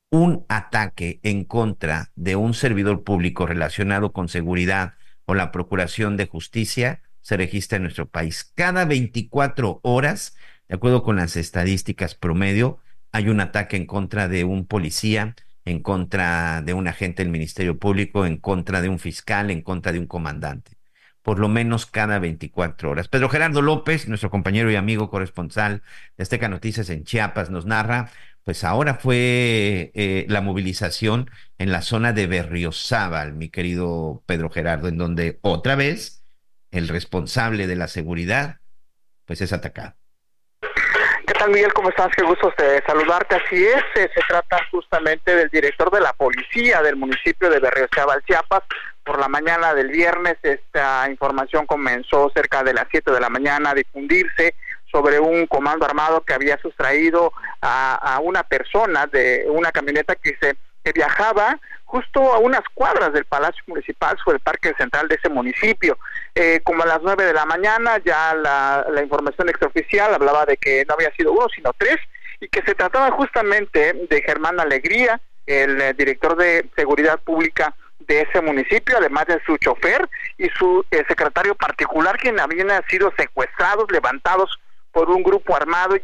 un ataque en contra de un servidor público relacionado con seguridad o la procuración de justicia se registra en nuestro país. Cada 24 horas, de acuerdo con las estadísticas promedio, hay un ataque en contra de un policía, en contra de un agente del Ministerio Público, en contra de un fiscal, en contra de un comandante. Por lo menos cada 24 horas. Pedro Gerardo López, nuestro compañero y amigo corresponsal de Azteca Noticias en Chiapas, nos narra, pues ahora fue eh, la movilización en la zona de Berriozábal, mi querido Pedro Gerardo, en donde otra vez el responsable de la seguridad, pues es atacado. tal Miguel? ¿Cómo estás? Qué gusto saludarte. Así es, se trata justamente del director de la policía del municipio de Berriozábal, Chiapas. Por la mañana del viernes esta información comenzó cerca de las 7 de la mañana a difundirse sobre un comando armado que había sustraído a, una persona de una camioneta que se que viajaba justo a unas cuadras del Palacio Municipal sobre el Parque Central de ese municipio. Eh, como a las nueve de la mañana ya la, información extraoficial hablaba de que no había sido uno, sino tres, y que se trataba justamente de Germán Alegría, el eh, director de Seguridad Pública de ese municipio, además de su chofer y su eh, secretario particular, quien habían sido secuestrados, levantados por un grupo armado y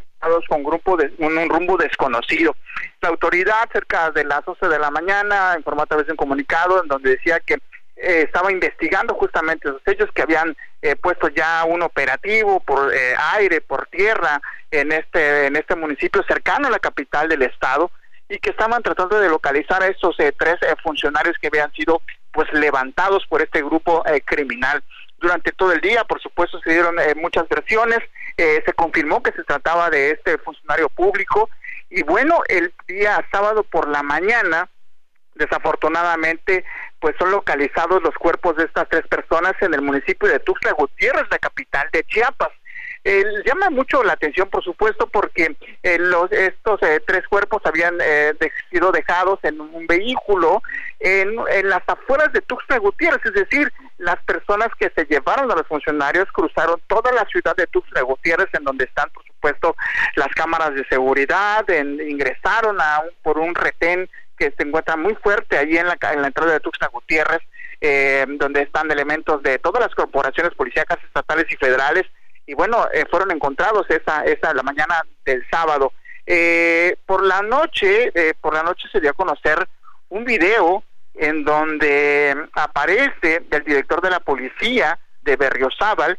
con grupo de, un, rumbo desconocido. La autoridad, cerca de las 11 de la mañana, informó a través un comunicado en donde decía que eh, estaba investigando justamente los hechos que habían eh, puesto ya un operativo por eh, aire, por tierra en este en este municipio cercano a la capital del estado y que estaban tratando de localizar a estos tres funcionarios que habían sido pues levantados por este grupo criminal durante todo el día. Por supuesto, se dieron eh, muchas versiones. Eh, se confirmó que se trataba de este funcionario público. Y bueno, el día sábado por la mañana, desafortunadamente, pues son localizados los cuerpos de estas tres personas en el municipio de Tuxtla Gutiérrez, la capital de Chiapas. Eh, llama mucho la atención, por supuesto, porque eh, los, estos eh, tres cuerpos habían eh, sido dejados en un vehículo en, en, las afueras de Tuxtla Gutiérrez, es decir, las personas que se llevaron a los funcionarios cruzaron toda la ciudad de Tuxtla Gutiérrez, en donde están, por supuesto, las cámaras de seguridad, en, ingresaron a por un retén que se encuentra muy fuerte allí en la, en la entrada de Tuxtla Gutiérrez, donde están elementos de todas las corporaciones policíacas estatales y federales, y bueno, eh, fueron encontrados esa, esa la mañana del sábado. Eh, por la noche, eh, por la noche se dio a conocer un video en donde aparece el director de la policía de Berriozábal,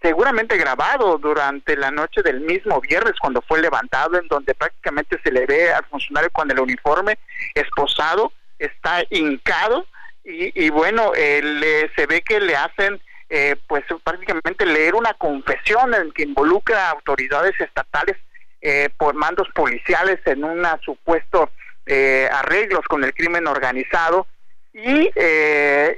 seguramente grabado durante la noche del mismo viernes cuando fue levantado, en donde prácticamente se le ve al funcionario con el uniforme esposado, está hincado y, y bueno, se ve que le hacen eh, pues prácticamente leer una confesión en que involucra a autoridades estatales eh, por mandos policiales en un supuesto eh, arreglos con el crimen organizado. Y,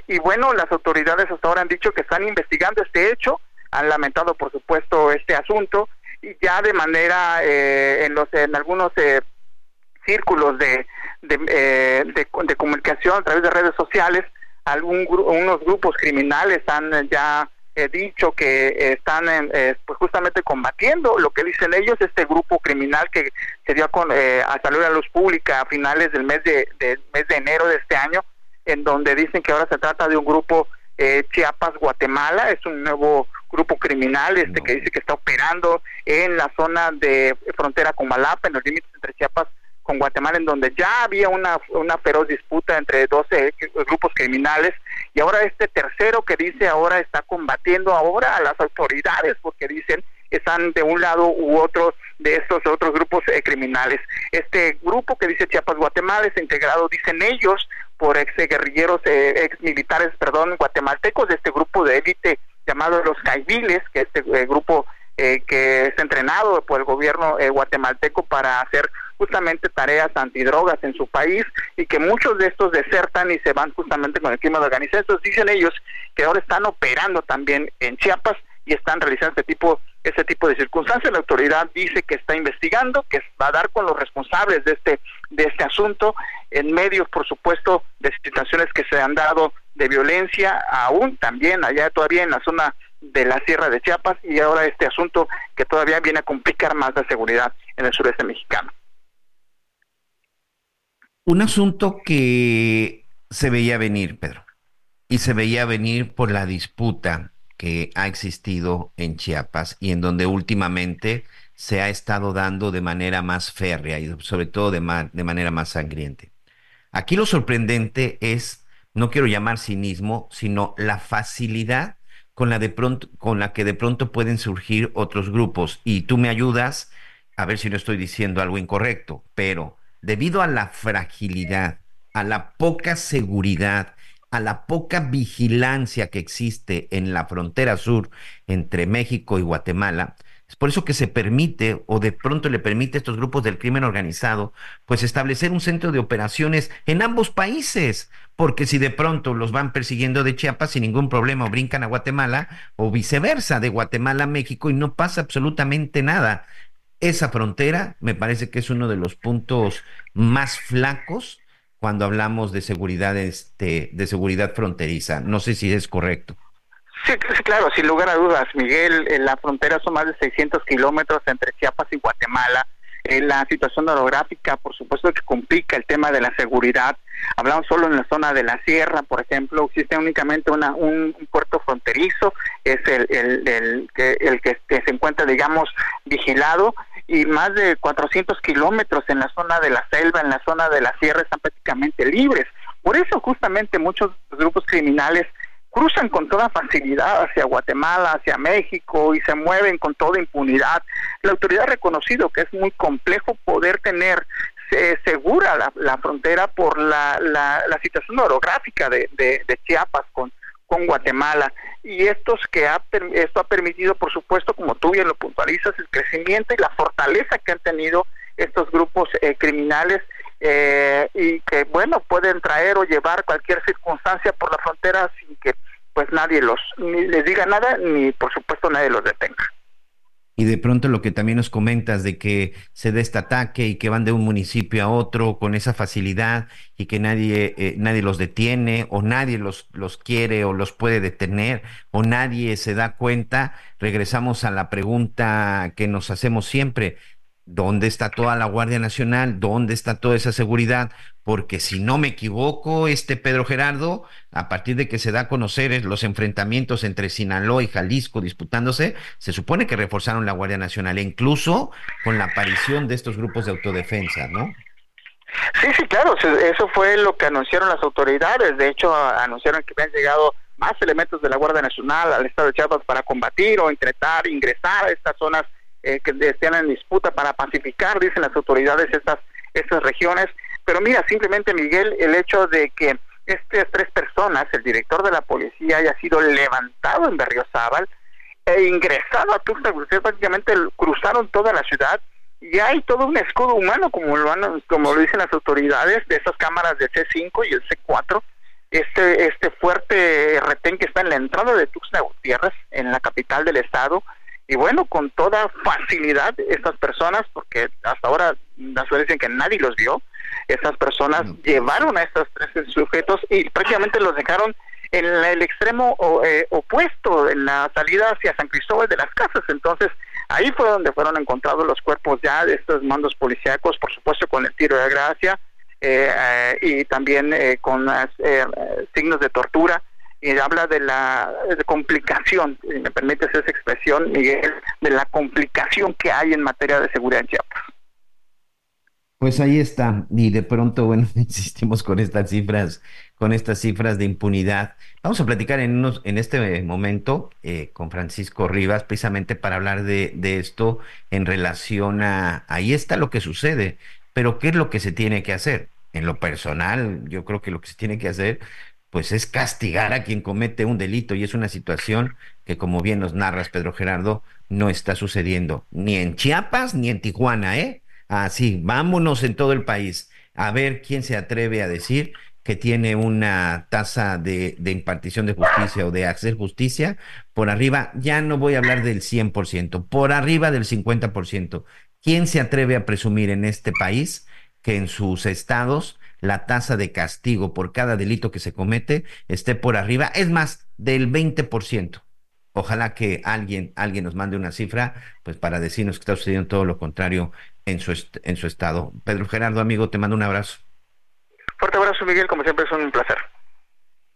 y bueno las autoridades hasta ahora han dicho que están investigando este hecho han lamentado por supuesto este asunto y ya de manera en los en algunos círculos de de, de comunicación a través de redes sociales algún unos grupos criminales han eh, ya eh, dicho que están eh, pues justamente combatiendo. Lo que dicen ellos este grupo criminal que se dio con, a salir a luz pública a finales del mes de, mes de enero de este año en donde dicen que ahora se trata de un grupo Chiapas Guatemala. Es un nuevo grupo criminal este que dice que está operando en la zona de frontera con Malapa en los límites entre Chiapas con Guatemala, en donde ya había una, una feroz disputa entre 12 grupos criminales, y ahora este tercero que dice ahora está combatiendo ahora a las autoridades, porque dicen están de un lado u otro de estos otros grupos eh, criminales. Este grupo que dice Chiapas Guatemala es integrado, dicen ellos, por ex guerrilleros, eh, ex militares, perdón, guatemaltecos de este grupo de élite llamado los Caibiles, que este eh, grupo que es entrenado por el gobierno guatemalteco para hacer justamente tareas antidrogas en su país y que muchos de estos desertan y se van justamente con el crimen organizado. Entonces dicen ellos que ahora están operando también en Chiapas y están realizando este tipo ese tipo de circunstancias. La autoridad dice que está investigando, que va a dar con los responsables de este de este asunto en medio, por supuesto, de situaciones que se han dado de violencia, aún también allá todavía en la zona de la Sierra de Chiapas y ahora este asunto que todavía viene a complicar más la seguridad en el sureste mexicano. Un asunto que se veía venir, Pedro, y se veía venir por la disputa que ha existido en Chiapas y en donde últimamente se ha estado dando de manera más férrea y sobre todo de, manera más sangriente. Aquí lo sorprendente es, no quiero llamar cinismo, sino la facilidad con la, de pronto, con la que de pronto pueden surgir otros grupos. Y tú me ayudas a ver si no estoy diciendo algo incorrecto, pero debido a la fragilidad, a la poca seguridad, a la poca vigilancia que existe en la frontera sur entre México y Guatemala, Es por eso que se permite o de pronto le permite a estos grupos del crimen organizado pues establecer un centro de operaciones en ambos países, porque si de pronto los van persiguiendo de Chiapas sin ningún problema o brincan a Guatemala o viceversa de Guatemala a México y no pasa absolutamente nada. Esa frontera me parece que es uno de los puntos más flacos cuando hablamos de seguridad este, de seguridad fronteriza. No sé si es correcto. Sí, claro, sin lugar a dudas, Miguel, la frontera son más de 600 kilómetros entre Chiapas y Guatemala. En la situación orográfica, por supuesto, que complica el tema de la seguridad. Hablamos solo en la zona de la sierra, por ejemplo, existe únicamente una, un, puerto fronterizo, es el, el, el, el que, que se encuentra, digamos, vigilado y más de 400 kilómetros en la zona de la selva, en la zona de la sierra, están prácticamente libres. Por eso justamente muchos grupos criminales cruzan con toda facilidad hacia Guatemala, hacia México y se mueven con toda impunidad. La autoridad ha reconocido que es muy complejo poder tener eh, segura la, frontera por la, la, situación orográfica de, de, Chiapas con, con Guatemala y estos que ha, esto ha permitido por supuesto como tú bien lo puntualizas el crecimiento y la fortaleza que han tenido estos grupos eh, criminales eh, y que bueno pueden traer o llevar cualquier circunstancia por la frontera sin que pues nadie los ni les diga nada ni por supuesto nadie los detenga. Y de pronto lo que también nos comentas de que se da este ataque y que van de un municipio a otro con esa facilidad y que nadie, eh, nadie los detiene o nadie los, los quiere o los puede detener o nadie se da cuenta, regresamos a la pregunta que nos hacemos siempre. ¿Dónde está toda la Guardia Nacional? ¿Dónde está toda esa seguridad? Porque si no me equivoco, este Pedro Gerardo, a partir de que se da a conocer los enfrentamientos entre Sinaloa y Jalisco disputándose, se supone que reforzaron la Guardia Nacional, incluso con la aparición de estos grupos de autodefensa, ¿no? Sí, sí, claro, eso fue lo que anunciaron las autoridades. De hecho, anunciaron que habían llegado más elementos de la Guardia Nacional al estado de Chiapas para combatir o intentar ingresar a estas zonas eh, que estén en disputa para pacificar, dicen las autoridades, estas, estas regiones. Pero mira, simplemente Miguel, el hecho de que estas tres personas, el director de la policía haya sido levantado en Berriozábal e ingresado a Tuxtla Gutiérrez, prácticamente cruzaron toda la ciudad y hay todo un escudo humano, como lo, como lo dicen las autoridades, de esas cámaras de C5 y el C4, este, este fuerte retén que está en la entrada de Tuxtla Gutiérrez, en la capital del estado, y bueno, con toda facilidad estas personas, porque hasta ahora las dicen que nadie los vio, estas personas llevaron a estos tres sujetos y prácticamente los dejaron en el extremo eh, opuesto, en la salida hacia San Cristóbal de las Casas. Entonces, ahí fue donde fueron encontrados los cuerpos ya de estos mandos policíacos, por supuesto con el tiro de gracia eh, eh, y también con signos de tortura y habla de la complicación, si me permites esa expresión, Miguel, de la complicación que hay en materia de seguridad en Chiapas. Pues ahí está, y de pronto, bueno, (laughs) insistimos con estas cifras, con estas cifras de impunidad. Vamos a platicar en, unos, en este momento eh, con Francisco Rivas, precisamente para hablar de, de esto en relación a, ahí está lo que sucede, pero ¿qué es lo que se tiene que hacer? En lo personal, yo creo que lo que se tiene que hacer pues es castigar a quien comete un delito y es una situación que como bien nos narras Pedro Gerardo no está sucediendo ni en Chiapas ni en Tijuana, ¿eh? Así, vámonos en todo el país a ver quién se atreve a decir que tiene una tasa de, de, impartición de justicia o de hacer justicia por arriba, ya no voy a hablar del 100%, por arriba del 50%. ¿Quién se atreve a presumir en este país que en sus estados la tasa de castigo por cada delito que se comete esté por arriba, es más, del 20%. Ojalá que alguien, alguien nos mande una cifra, pues para decirnos que está sucediendo todo lo contrario en su, en su estado. Pedro Gerardo, amigo, te mando un abrazo. Fuerte abrazo, Miguel, como siempre es un placer.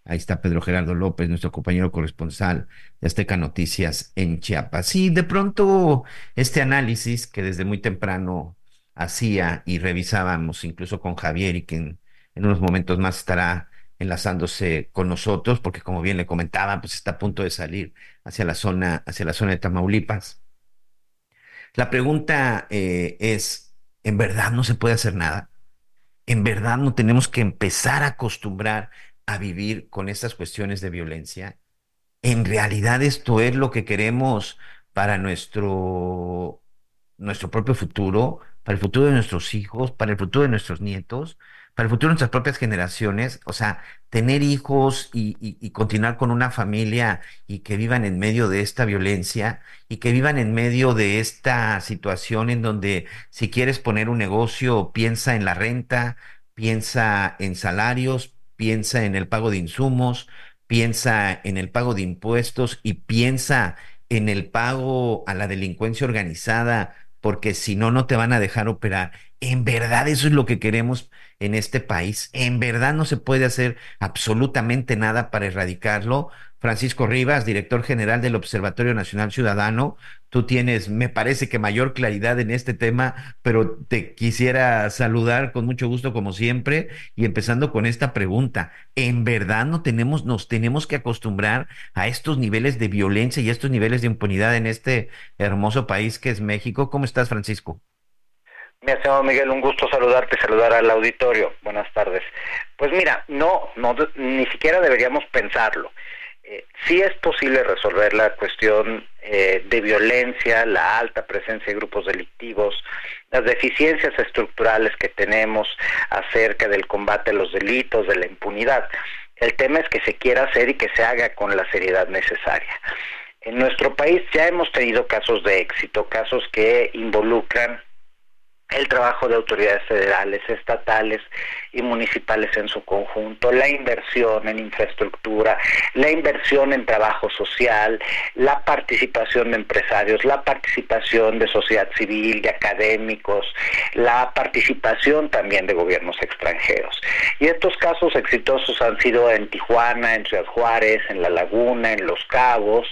Ahí está Pedro Gerardo López, nuestro compañero corresponsal de Azteca Noticias en Chiapas. Y de pronto este análisis que desde muy temprano hacía y revisábamos incluso con Javier y que en, unos momentos más estará enlazándose con nosotros, porque como bien le comentaba, pues está a punto de salir hacia la zona, hacia la zona de Tamaulipas. La pregunta eh, es, ¿en verdad no se puede hacer nada? ¿En verdad no tenemos que empezar a acostumbrar a vivir con estas cuestiones de violencia? ¿En realidad esto es lo que queremos para nuestro, nuestro propio futuro, para el futuro de nuestros hijos, para el futuro de nuestros nietos, para el futuro de nuestras propias generaciones, o sea, tener hijos y, continuar con una familia y que vivan en medio de esta violencia y que vivan en medio de esta situación en donde si quieres poner un negocio, piensa en la renta, piensa en salarios, piensa en el pago de insumos, piensa en el pago de impuestos y piensa en el pago a la delincuencia organizada, porque si no, no te van a dejar operar. En verdad eso es lo que queremos en este país. En verdad no se puede hacer absolutamente nada para erradicarlo. Francisco Rivas, director general del Observatorio Nacional Ciudadano, tú tienes, me parece que mayor claridad en este tema, pero te quisiera saludar con mucho gusto como siempre y empezando con esta pregunta. ¿En verdad no tenemos, nos tenemos que acostumbrar a estos niveles de violencia y a estos niveles de impunidad en este hermoso país que es México? ¿Cómo estás, Francisco? Mi estimado Miguel, un gusto saludarte y saludar al auditorio. Buenas tardes. Pues mira, no, no ni siquiera deberíamos pensarlo. Eh, sí es posible resolver la cuestión eh, de violencia, la alta presencia de grupos delictivos, las deficiencias estructurales que tenemos acerca del combate a los delitos, de la impunidad. El tema es que se quiera hacer y que se haga con la seriedad necesaria. En nuestro país ya hemos tenido casos de éxito, casos que involucran el trabajo de autoridades federales, estatales y municipales en su conjunto, la inversión en infraestructura, la inversión en trabajo social, la participación de empresarios, la participación de sociedad civil, de académicos, la participación también de gobiernos extranjeros. Y estos casos exitosos han sido en Tijuana, en Ciudad Juárez, en La Laguna, en Los Cabos,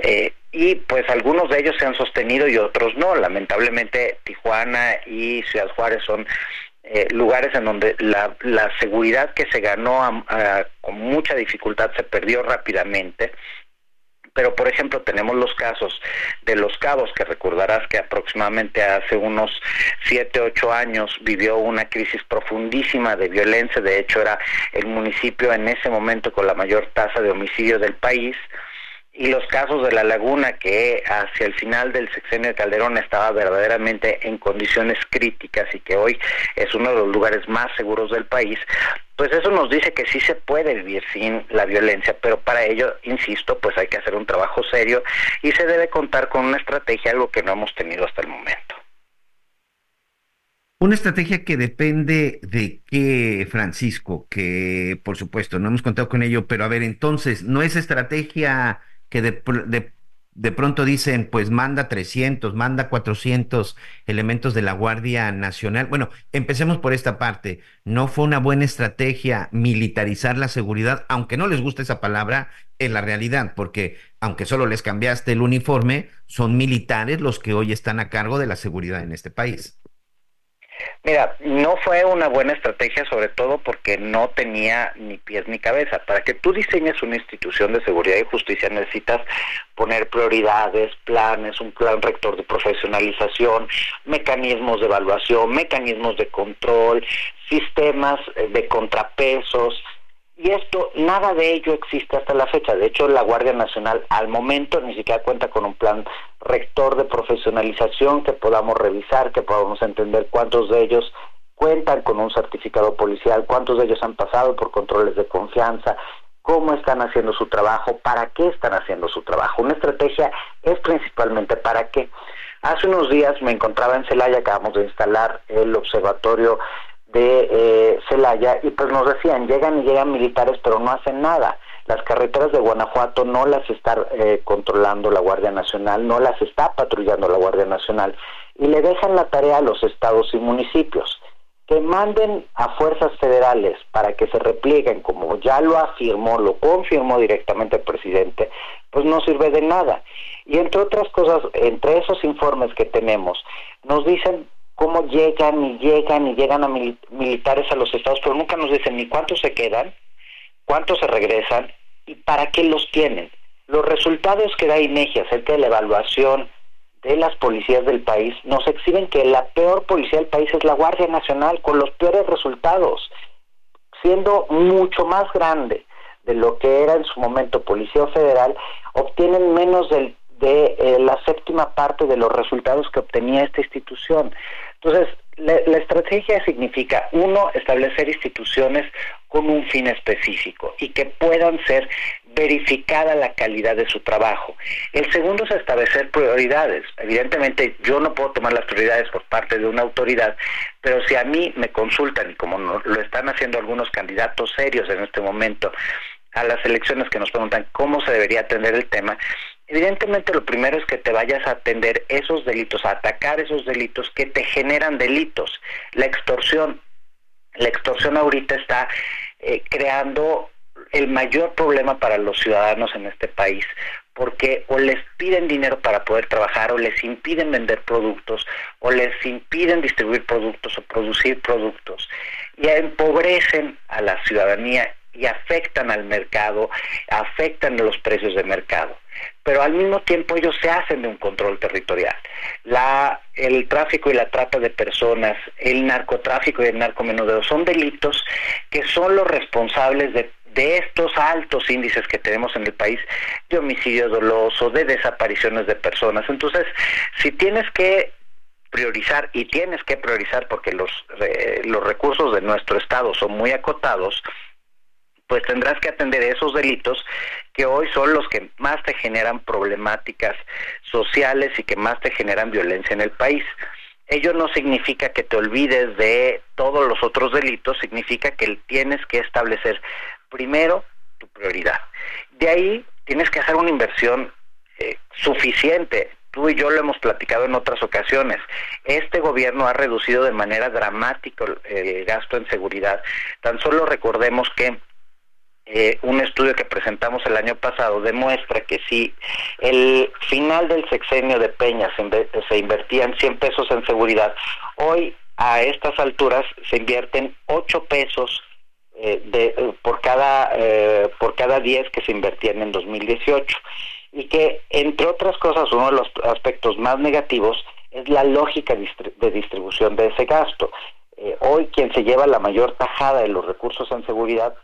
eh, y pues algunos de ellos se han sostenido y otros no. Lamentablemente Tijuana y Ciudad Juárez son eh, lugares en donde la, la, seguridad que se ganó con mucha dificultad se perdió rápidamente. Pero, por ejemplo, tenemos los casos de Los Cabos, que recordarás que aproximadamente hace unos siete, ocho años vivió una crisis profundísima de violencia. De hecho, era el municipio en ese momento con la mayor tasa de homicidio del país y los casos de la laguna que hacia el final del sexenio de Calderón estaba verdaderamente en condiciones críticas y que hoy es uno de los lugares más seguros del país, pues eso nos dice que sí se puede vivir sin la violencia, pero para ello, insisto, pues hay que hacer un trabajo serio y se debe contar con una estrategia, algo que no hemos tenido hasta el momento. Una estrategia que depende de qué, Francisco, que por supuesto no hemos contado con ello, pero a ver, entonces, ¿no es estrategia que de, de, pronto dicen, pues manda 300, manda 400 elementos de la Guardia Nacional. Bueno, empecemos por esta parte. No fue una buena estrategia militarizar la seguridad, aunque no les guste esa palabra, en la realidad, porque aunque solo les cambiaste el uniforme, son militares los que hoy están a cargo de la seguridad en este país. Mira, no fue una buena estrategia, sobre todo porque no tenía ni pies ni cabeza. Para que tú diseñes una institución de seguridad y justicia necesitas poner prioridades, planes, un plan rector de profesionalización, mecanismos de evaluación, mecanismos de control, sistemas eh, de contrapesos, y esto, nada de ello existe hasta la fecha. De hecho, la Guardia Nacional al momento ni siquiera cuenta con un plan rector de profesionalización que podamos revisar, que podamos entender cuántos de ellos cuentan con un certificado policial, cuántos de ellos han pasado por controles de confianza, cómo están haciendo su trabajo, para qué están haciendo su trabajo. Una estrategia es principalmente para qué. Hace unos días me encontraba en Celaya, acabamos de instalar el observatorio de eh, Celaya y pues nos decían, llegan y llegan militares pero no hacen nada. Las carreteras de Guanajuato no las está eh, controlando la Guardia Nacional, no las está patrullando la Guardia Nacional y le dejan la tarea a los estados y municipios que manden a fuerzas federales para que se replieguen, como ya lo afirmó, lo confirmó directamente el presidente, pues no sirve de nada. Y entre otras cosas, entre esos informes que tenemos, nos dicen cómo llegan y llegan y llegan a militares a los estados, pero nunca nos dicen ni cuántos se quedan, cuántos se regresan y para qué los tienen. Los resultados que da INEGI acerca de la evaluación de las policías del país nos exhiben que la peor policía del país es la Guardia Nacional, con los peores resultados, siendo mucho más grande de lo que era en su momento Policía Federal, obtienen menos del de eh, la séptima parte de los resultados que obtenía esta institución. Entonces, la, estrategia significa, uno, establecer instituciones con un fin específico y que puedan ser verificada la calidad de su trabajo. El segundo es establecer prioridades. Evidentemente yo no puedo tomar las prioridades por parte de una autoridad, pero si a mí me consultan, y como lo están haciendo algunos candidatos serios en este momento, a las elecciones que nos preguntan cómo se debería atender el tema, evidentemente lo primero es que te vayas a atender esos delitos, a atacar esos delitos que te generan delitos. La extorsión, la extorsión ahorita está eh, creando el mayor problema para los ciudadanos en este país, porque o les piden dinero para poder trabajar, o les impiden vender productos, o les impiden distribuir productos o producir productos, y empobrecen a la ciudadanía y afectan al mercado, afectan los precios de mercado. Pero al mismo tiempo ellos se hacen de un control territorial. La, el tráfico y la trata de personas, el narcotráfico y el narcomenudeo son delitos que son los responsables de de estos altos índices que tenemos en el país de homicidio doloso, de desapariciones de personas. Entonces, si tienes que priorizar y tienes que priorizar porque los, eh, los recursos de nuestro Estado son muy acotados, pues tendrás que atender esos delitos que hoy son los que más te generan problemáticas sociales y que más te generan violencia en el país. Ello no significa que te olvides de todos los otros delitos, significa que tienes que establecer primero tu prioridad. De ahí tienes que hacer una inversión eh, suficiente. Tú y yo lo hemos platicado en otras ocasiones. Este gobierno ha reducido de manera dramática el gasto en seguridad. Tan solo recordemos que eh, un estudio que presentamos el año pasado demuestra que si el final del sexenio de Peña se, invertían 100 pesos en seguridad, hoy a estas alturas se invierten 8 pesos eh, de, eh, por cada por cada 10 que se invertían en 2018 y que entre otras cosas uno de los aspectos más negativos es la lógica de distribución de ese gasto. hoy quien se lleva la mayor tajada de los recursos en seguridad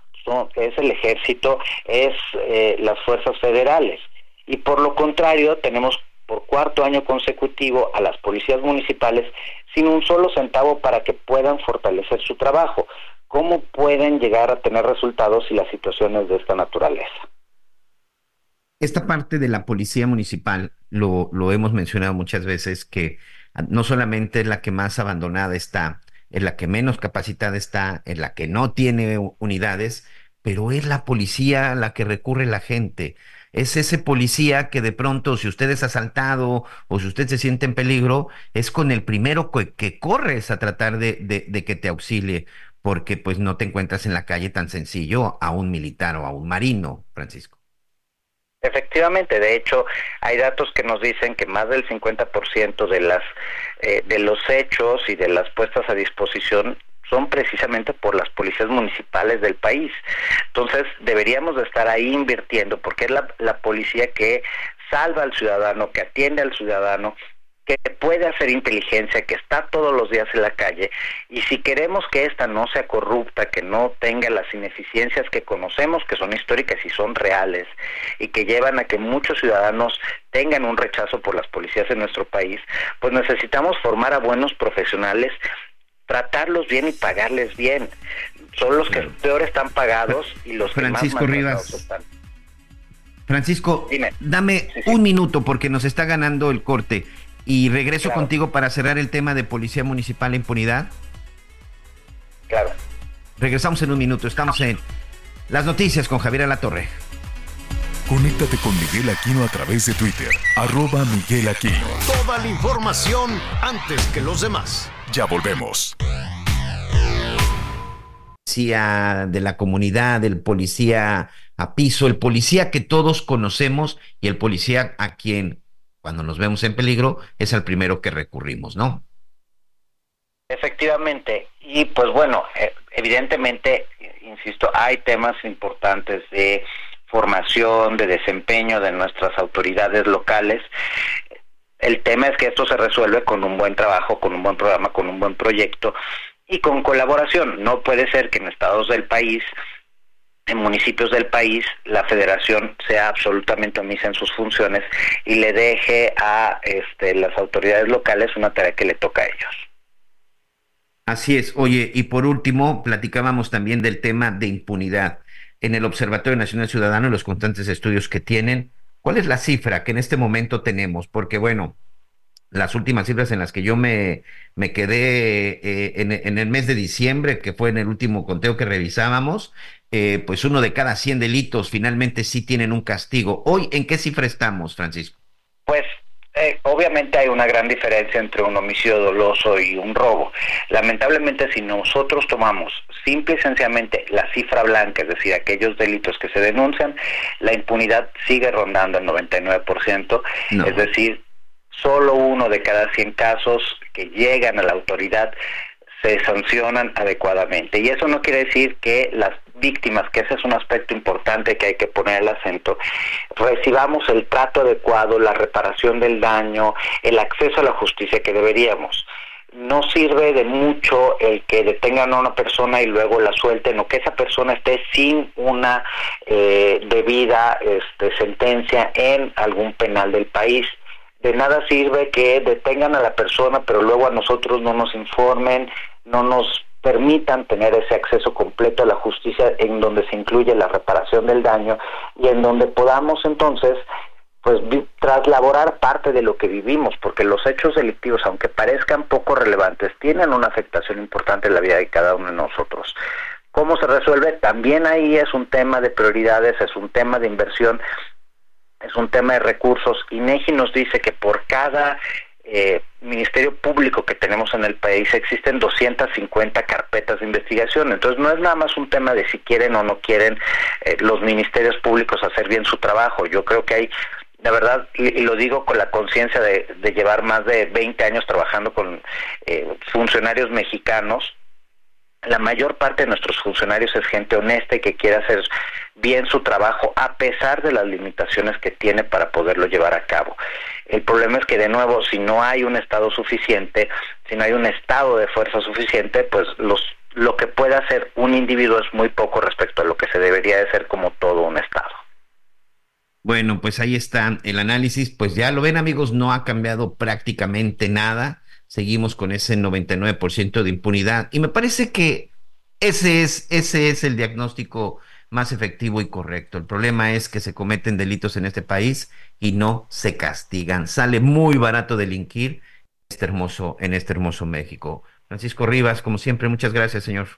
es el ejército, es eh, las fuerzas federales. Y por lo contrario, tenemos por cuarto año consecutivo a las policías municipales sin un solo centavo para que puedan fortalecer su trabajo. ¿Cómo pueden llegar a tener resultados si la situación es de esta naturaleza? Esta parte de la policía municipal, lo, lo hemos mencionado muchas veces, que no solamente es la que más abandonada está, en la que menos capacitada está, en la que no tiene unidades, pero es la policía la que recurre la gente. Es ese policía que de pronto, si usted es asaltado o si usted se siente en peligro, es con el primero que, corres a tratar de, de, que te auxilie, porque pues no te encuentras en la calle tan sencillo a un militar o a un marino, Francisco. Efectivamente, de hecho, hay datos que nos dicen que más del 50% de las eh, de los hechos y de las puestas a disposición son precisamente por las policías municipales del país. Entonces, deberíamos de estar ahí invirtiendo porque es la, la policía que salva al ciudadano, que atiende al ciudadano, que puede hacer inteligencia, que está todos los días en la calle, y si queremos que esta no sea corrupta, que no tenga las ineficiencias que conocemos, que son históricas y son reales, y que llevan a que muchos ciudadanos tengan un rechazo por las policías en nuestro país, pues necesitamos formar a buenos profesionales, tratarlos bien y pagarles bien. Son los que peor están pagados y los que más Rivas. están. Francisco, dame un minuto porque nos está ganando el corte. Y regreso contigo para cerrar el tema de Policía Municipal e Impunidad. Claro. Regresamos en un minuto. Estamos en las noticias con Javier Alatorre. Conéctate con Miguel Aquino a través de Twitter. Arroba Miguel Aquino. Toda la información antes que los demás. Ya volvemos. Policía de la comunidad, el policía a piso, el policía que todos conocemos y el policía a quien cuando nos vemos en peligro, es el primero que recurrimos, ¿no? Efectivamente, y pues bueno, eh, evidentemente, insisto, hay temas importantes de formación, de desempeño de nuestras autoridades locales. El tema es que esto se resuelve con un buen trabajo, con un buen programa, con un buen proyecto y con colaboración. No puede ser que en estados del país en municipios del país la federación sea absolutamente omisa en sus funciones y le deje a este, las autoridades locales una tarea que le toca a ellos. Así es. Oye, y por último, platicábamos también del tema de impunidad. En el Observatorio Nacional Ciudadano, los constantes estudios que tienen, ¿cuál es la cifra que en este momento tenemos? Porque, bueno, las últimas cifras en las que yo me, me quedé eh, en, en, el mes de diciembre, que fue en el último conteo que revisábamos, eh, pues uno de cada 100 delitos finalmente sí tienen un castigo. Hoy, ¿en qué cifra estamos, Francisco? Pues eh, obviamente hay una gran diferencia entre un homicidio doloso y un robo. Lamentablemente, si nosotros tomamos simple y sencillamente la cifra blanca, es decir, aquellos delitos que se denuncian, la impunidad sigue rondando el 99%, es decir, solo uno de cada 100 casos que llegan a la autoridad se sancionan adecuadamente. Y eso no quiere decir que las víctimas, que ese es un aspecto importante que hay que poner el acento, recibamos el trato adecuado, la reparación del daño, el acceso a la justicia que deberíamos. No sirve de mucho el que detengan a una persona y luego la suelten o que esa persona esté sin una eh, debida este, sentencia en algún penal del país de nada sirve que detengan a la persona, pero luego a nosotros no nos informen, no nos permitan tener ese acceso completo a la justicia en donde se incluye la reparación del daño y en donde podamos entonces pues traslaborar parte de lo que vivimos, porque los hechos delictivos, aunque parezcan poco relevantes, tienen una afectación importante en la vida de cada uno de nosotros. ¿Cómo se resuelve? También ahí es un tema de prioridades, es un tema de inversión, es un tema de recursos. INEGI nos dice que por cada eh, ministerio público que tenemos en el país existen 250 carpetas de investigación. Entonces no es nada más un tema de si quieren o no quieren eh, los ministerios públicos hacer bien su trabajo. Yo creo que hay la verdad, y, lo digo con la conciencia de, llevar más de 20 años trabajando con eh, funcionarios mexicanos, la mayor parte de nuestros funcionarios es gente honesta y que quiere hacer bien su trabajo a pesar de las limitaciones que tiene para poderlo llevar a cabo. El problema es que de nuevo, si no hay un Estado suficiente, si no hay un estado de fuerza suficiente, pues los lo que puede hacer un individuo es muy poco respecto a lo que se debería de ser como todo un Estado. Bueno, pues ahí está el análisis. Pues ya lo ven amigos, no ha cambiado prácticamente nada seguimos con ese 99% de impunidad. Y me parece que ese es, ese es el diagnóstico más efectivo y correcto. El problema es que se cometen delitos en este país y no se castigan. Sale muy barato delinquir este hermoso, en este hermoso México. Francisco Rivas, como siempre, muchas gracias, señor.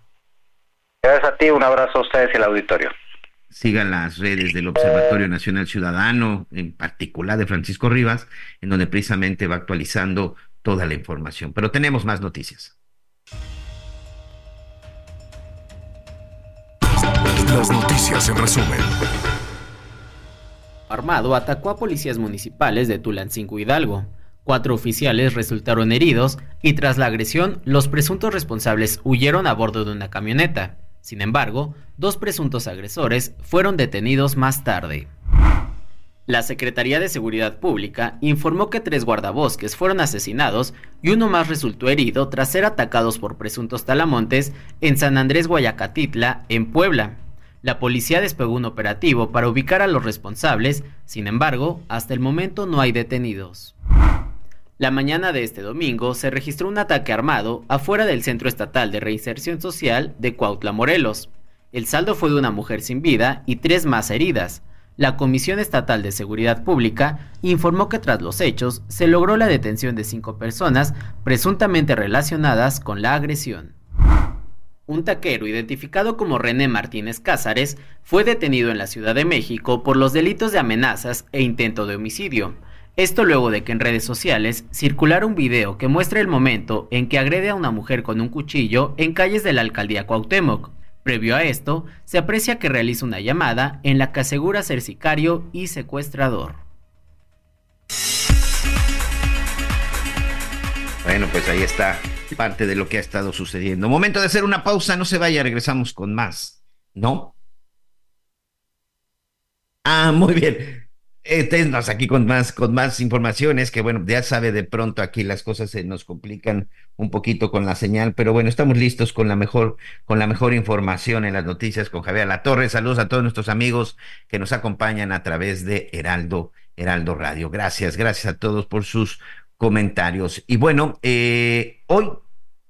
Gracias a ti, un abrazo a ustedes y al auditorio. Sigan las redes del Observatorio Nacional Ciudadano, en particular de Francisco Rivas, en donde precisamente va actualizando toda la información. Pero tenemos más noticias. Las noticias en resumen. Armado atacó a policías municipales de Tulancingo Hidalgo. Cuatro oficiales resultaron heridos y tras la agresión los presuntos responsables huyeron a bordo de una camioneta. Sin embargo, dos presuntos agresores fueron detenidos más tarde. La Secretaría de Seguridad Pública informó que tres guardabosques fueron asesinados y uno más resultó herido tras ser atacados por presuntos talamontes en San Andrés Guayacatitla, en Puebla. La policía despegó un operativo para ubicar a los responsables, sin embargo, hasta el momento no hay detenidos. La mañana de este domingo se registró un ataque armado afuera del Centro Estatal de Reinserción Social de Cuautla, Morelos. El saldo fue de una mujer sin vida y tres más heridas la Comisión Estatal de Seguridad Pública informó que tras los hechos se logró la detención de cinco personas presuntamente relacionadas con la agresión. Un taquero identificado como René Martínez Cázares fue detenido en la Ciudad de México por los delitos de amenazas e intento de homicidio. Esto luego de que en redes sociales circulara un video que muestra el momento en que agrede a una mujer con un cuchillo en calles de la alcaldía Cuauhtémoc. Previo a esto, se aprecia que realiza una llamada en la que asegura ser sicario y secuestrador. Bueno, pues ahí está parte de lo que ha estado sucediendo. Momento de hacer una pausa, no se vaya, regresamos con más. ¿No? Ah, muy bien. Esténnos aquí con más, con más informaciones, que bueno, ya sabe de pronto aquí las cosas se nos complican un poquito con la señal, pero bueno, estamos listos con la mejor, con la mejor información en las noticias con Javier La Torre. Saludos a todos nuestros amigos que nos acompañan a través de Heraldo, Heraldo Radio. Gracias, gracias a todos por sus comentarios. Y bueno, eh, hoy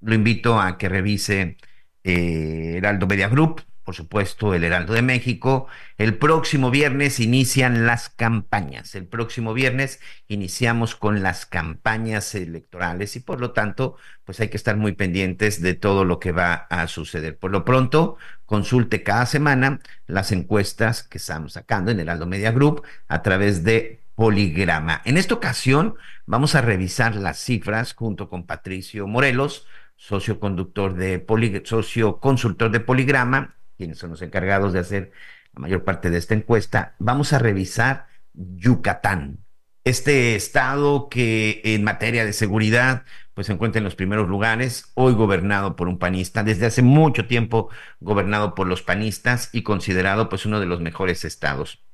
lo invito a que revise eh, Heraldo Media Group por supuesto, el Heraldo de México. El próximo viernes inician las campañas. El próximo viernes iniciamos con las campañas electorales y por lo tanto, pues hay que estar muy pendientes de todo lo que va a suceder. Por lo pronto, consulte cada semana las encuestas que estamos sacando en Heraldo Media Group a través de Poligrama. En esta ocasión vamos a revisar las cifras junto con Patricio Morelos, socio conductor de socio consultor de Poligrama quienes son los encargados de hacer la mayor parte de esta encuesta, vamos a revisar Yucatán, este estado que en materia de seguridad pues se encuentra en los primeros lugares, hoy gobernado por un panista, desde hace mucho tiempo gobernado por los panistas y considerado pues uno de los mejores estados.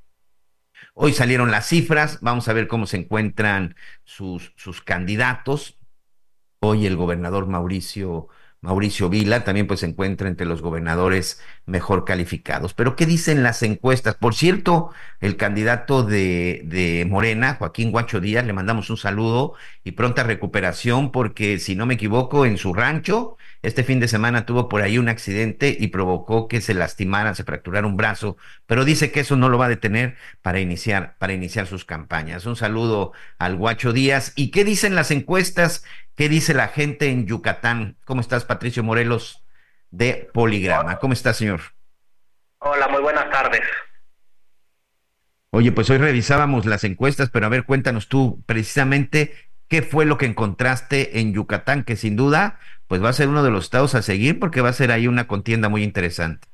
Hoy salieron las cifras, vamos a ver cómo se encuentran sus, sus candidatos. Hoy el gobernador Mauricio Mauricio Vila también pues se encuentra entre los gobernadores mejor calificados. Pero ¿qué dicen las encuestas? Por cierto, el candidato de, de Morena, Joaquín Guacho Díaz, le mandamos un saludo y pronta recuperación porque si no me equivoco, en su rancho, este fin de semana tuvo por ahí un accidente y provocó que se lastimara, se fracturara un brazo, pero dice que eso no lo va a detener para iniciar, para iniciar sus campañas. Un saludo al Guacho Díaz. ¿Y qué dicen las encuestas? ¿Qué dice la gente en Yucatán? ¿Cómo estás, Patricio Morelos de Poligrama? ¿Cómo estás, señor? Hola, muy buenas tardes. Oye, pues hoy revisábamos las encuestas, pero a ver, cuéntanos tú precisamente qué fue lo que encontraste en Yucatán, que sin duda, pues va a ser uno de los estados a seguir porque va a ser ahí una contienda muy interesante.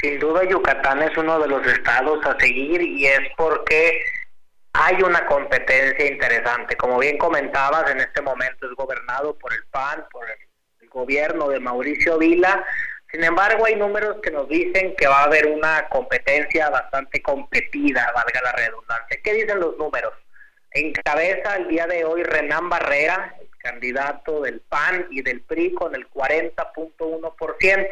Sin duda Yucatán es uno de los estados a seguir y es porque hay una competencia interesante. Como bien comentabas, en este momento es gobernado por el PAN, por el, gobierno de Mauricio Vila. Sin embargo, hay números que nos dicen que va a haber una competencia bastante competida, valga la redundancia. ¿Qué dicen los números? Encabeza el día de hoy Renán Barrera, el candidato del PAN y del PRI con el 40.1%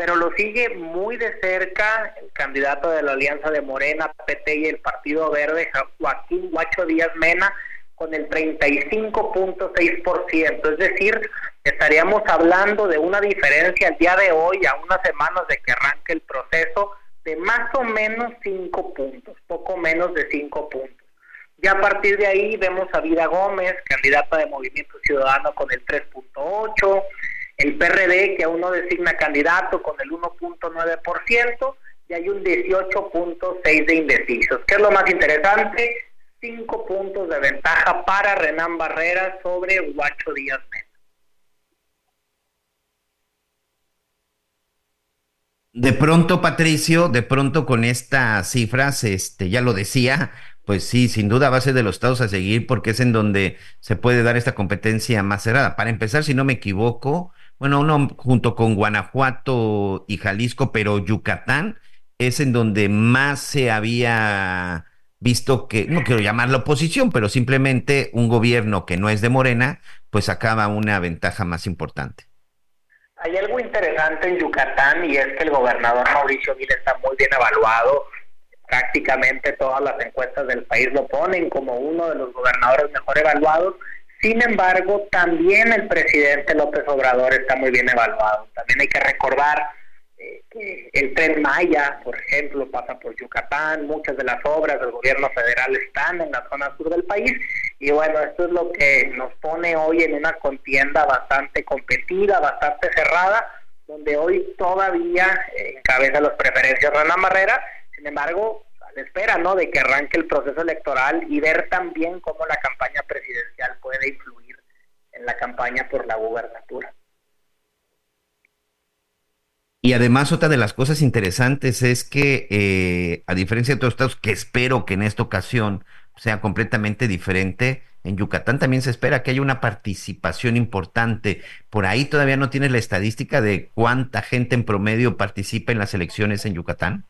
pero lo sigue muy de cerca el candidato de la Alianza de Morena, PT y el Partido Verde, Joaquín Guacho Díaz Mena, con el 35.6%. Es decir, estaríamos hablando de una diferencia al día de hoy, a unas semanas de que arranque el proceso, de más o menos 5 puntos, poco menos de 5 puntos. Ya a partir de ahí vemos a Vida Gómez, candidata de Movimiento Ciudadano con el 3.8%, el PRD que aún no designa candidato con el 1.9% y hay un 18.6 de indecisos. ¿Qué es lo más interesante? Cinco puntos de ventaja para Renán Barrera sobre Guacho Díaz Mena. De pronto, Patricio, de pronto con estas cifras, este, ya lo decía, pues sí, sin duda va a ser de los estados a seguir porque es en donde se puede dar esta competencia más cerrada. Para empezar, si no me equivoco, bueno, uno junto con Guanajuato y Jalisco, pero Yucatán es en donde más se había visto que, no quiero llamarlo oposición, pero simplemente un gobierno que no es de Morena, pues sacaba una ventaja más importante. Hay algo interesante en Yucatán y es que el gobernador Mauricio Vila está muy bien evaluado. Prácticamente todas las encuestas del país lo ponen como uno de los gobernadores mejor evaluados sin embargo, también el presidente López Obrador está muy bien evaluado. También hay que recordar eh, que el tren Maya, por ejemplo, pasa por Yucatán, muchas de las obras del gobierno federal están en la zona sur del país. Y bueno, esto es lo que nos pone hoy en una contienda bastante competida, bastante cerrada, donde hoy todavía encabeza las preferencias Rana Barrera, sin embargo, espera, ¿no? De que arranque el proceso electoral y ver también cómo la campaña presidencial puede influir en la campaña por la gubernatura. Y además otra de las cosas interesantes es que, eh, a diferencia de otros estados, que espero que en esta ocasión sea completamente diferente, en Yucatán también se espera que haya una participación importante. Por ahí todavía no tienes la estadística de cuánta gente en promedio participa en las elecciones en Yucatán.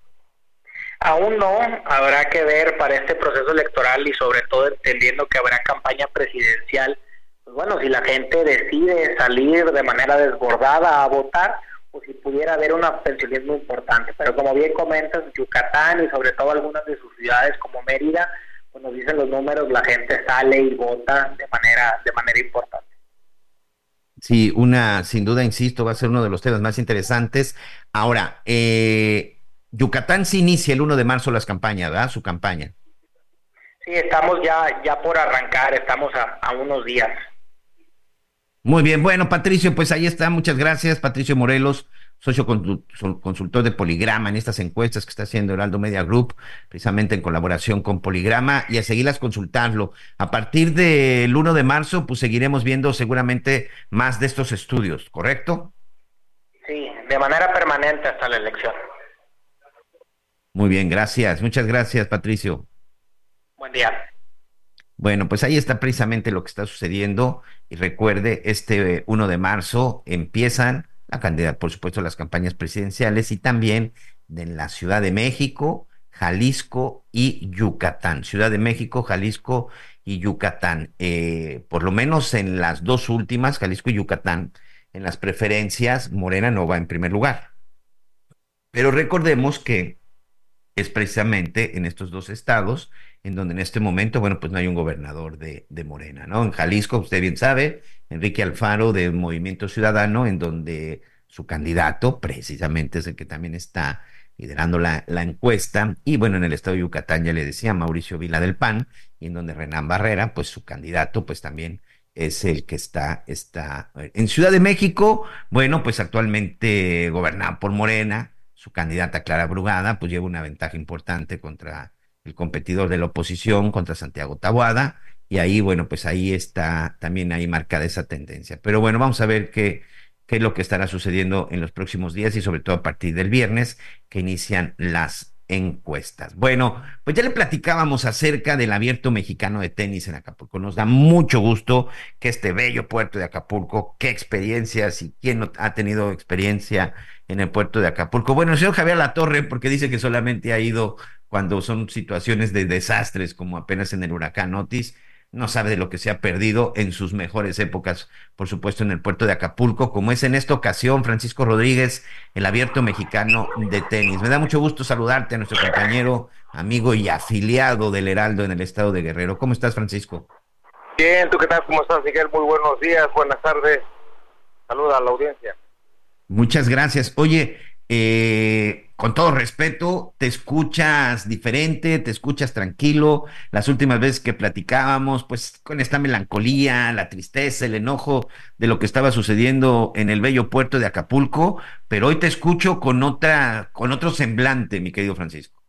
Aún no, habrá que ver para este proceso electoral y sobre todo entendiendo que habrá campaña presidencial, pues bueno, si la gente decide salir de manera desbordada a votar, o si pudiera haber un abstencionismo importante. Pero como bien comentas, Yucatán y sobre todo algunas de sus ciudades como Mérida, pues nos dicen los números, la gente sale y vota de manera, de manera importante. Sí, una, sin duda, insisto, va a ser uno de los temas más interesantes. Ahora, eh, Yucatán se inicia el 1 de marzo las campañas, ¿verdad? Su campaña. Sí, estamos ya, ya por arrancar, estamos a, unos días. Muy bien, bueno, Patricio, pues ahí está, muchas gracias, Patricio Morelos, socio consultor de Poligrama en estas encuestas que está haciendo Heraldo Media Group, precisamente en colaboración con Poligrama, y a seguirlas consultando. A partir del 1 de marzo, pues seguiremos viendo seguramente más de estos estudios, ¿correcto? Sí, de manera permanente hasta la elección. Muy bien, gracias. Muchas gracias, Patricio. Buen día. Bueno, pues ahí está precisamente lo que está sucediendo. Y recuerde, este 1 de marzo empiezan la cantidad, por supuesto, las campañas presidenciales y también en la Ciudad de México, Jalisco y Yucatán. Ciudad de México, Jalisco y Yucatán. Eh, por lo menos en las dos últimas, Jalisco y Yucatán, en las preferencias, Morena no va en primer lugar. Pero recordemos que es precisamente en estos dos estados en donde en este momento, bueno, pues no hay un gobernador de, de, Morena, ¿no? En Jalisco, usted bien sabe, Enrique Alfaro de Movimiento Ciudadano, en donde su candidato precisamente es el que también está liderando la, la, encuesta, y bueno, en el estado de Yucatán ya le decía Mauricio Vila del PAN, y en donde Renán Barrera, pues su candidato, pues también es el que está, está en Ciudad de México, bueno, pues actualmente gobernado por Morena, su candidata Clara Brugada, pues lleva una ventaja importante contra el competidor de la oposición, contra Santiago Tabuada, y ahí, bueno, pues ahí está también ahí marcada esa tendencia. Pero bueno, vamos a ver qué, qué es lo que estará sucediendo en los próximos días y sobre todo a partir del viernes que inician las encuestas. Bueno, pues ya le platicábamos acerca del abierto mexicano de tenis en Acapulco. Nos da mucho gusto que este bello puerto de Acapulco, qué experiencias y quién no ha tenido experiencia en el puerto de Acapulco. Bueno, el señor Javier Latorre, porque dice que solamente ha ido cuando son situaciones de desastres, como apenas en el huracán Otis, no sabe de lo que se ha perdido en sus mejores épocas, por supuesto, en el puerto de Acapulco, como es en esta ocasión Francisco Rodríguez, el abierto mexicano de tenis. Me da mucho gusto saludarte a nuestro compañero, amigo y afiliado del Heraldo en el estado de Guerrero. ¿Cómo estás, Francisco? Bien, ¿tú qué tal? ¿Cómo estás, Miguel? Muy buenos días, buenas tardes. Saluda a la audiencia. Muchas gracias. Oye, eh, con todo respeto, te escuchas diferente, te escuchas tranquilo. Las últimas veces que platicábamos, pues con esta melancolía, la tristeza, el enojo de lo que estaba sucediendo en el bello puerto de Acapulco, pero hoy te escucho con otra, con otro semblante, mi querido Francisco.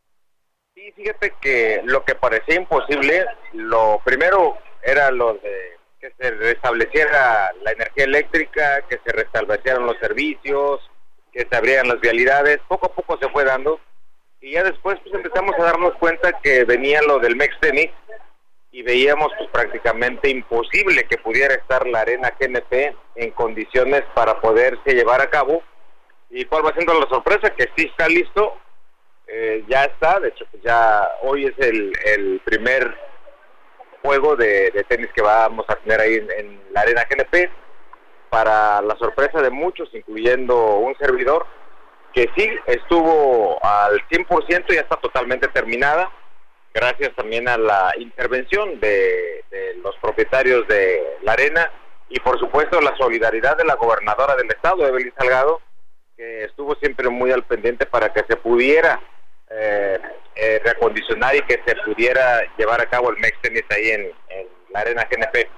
Sí, fíjate que lo que parecía imposible, lo primero era lo de que se restableciera la energía eléctrica, que se restablecieran los servicios, que se abrieran las vialidades, poco a poco se fue dando y ya después pues empezamos a darnos cuenta que venía lo del Mex Tennis y veíamos pues prácticamente imposible que pudiera estar la arena GNP en condiciones para poderse llevar a cabo y cuál va siendo la sorpresa que sí está listo eh, ya está de hecho pues ya hoy es el, el primer juego de, tenis que vamos a tener ahí en, la arena GNP, para la sorpresa de muchos, incluyendo un servidor, que sí estuvo al 100% y ya está totalmente terminada, gracias también a la intervención de, los propietarios de la arena y por supuesto la solidaridad de la gobernadora del estado, Evelyn Salgado, que estuvo siempre muy al pendiente para que se pudiera eh, eh, reacondicionar y que se pudiera llevar a cabo el Mex Tennis ahí en, la arena GNP.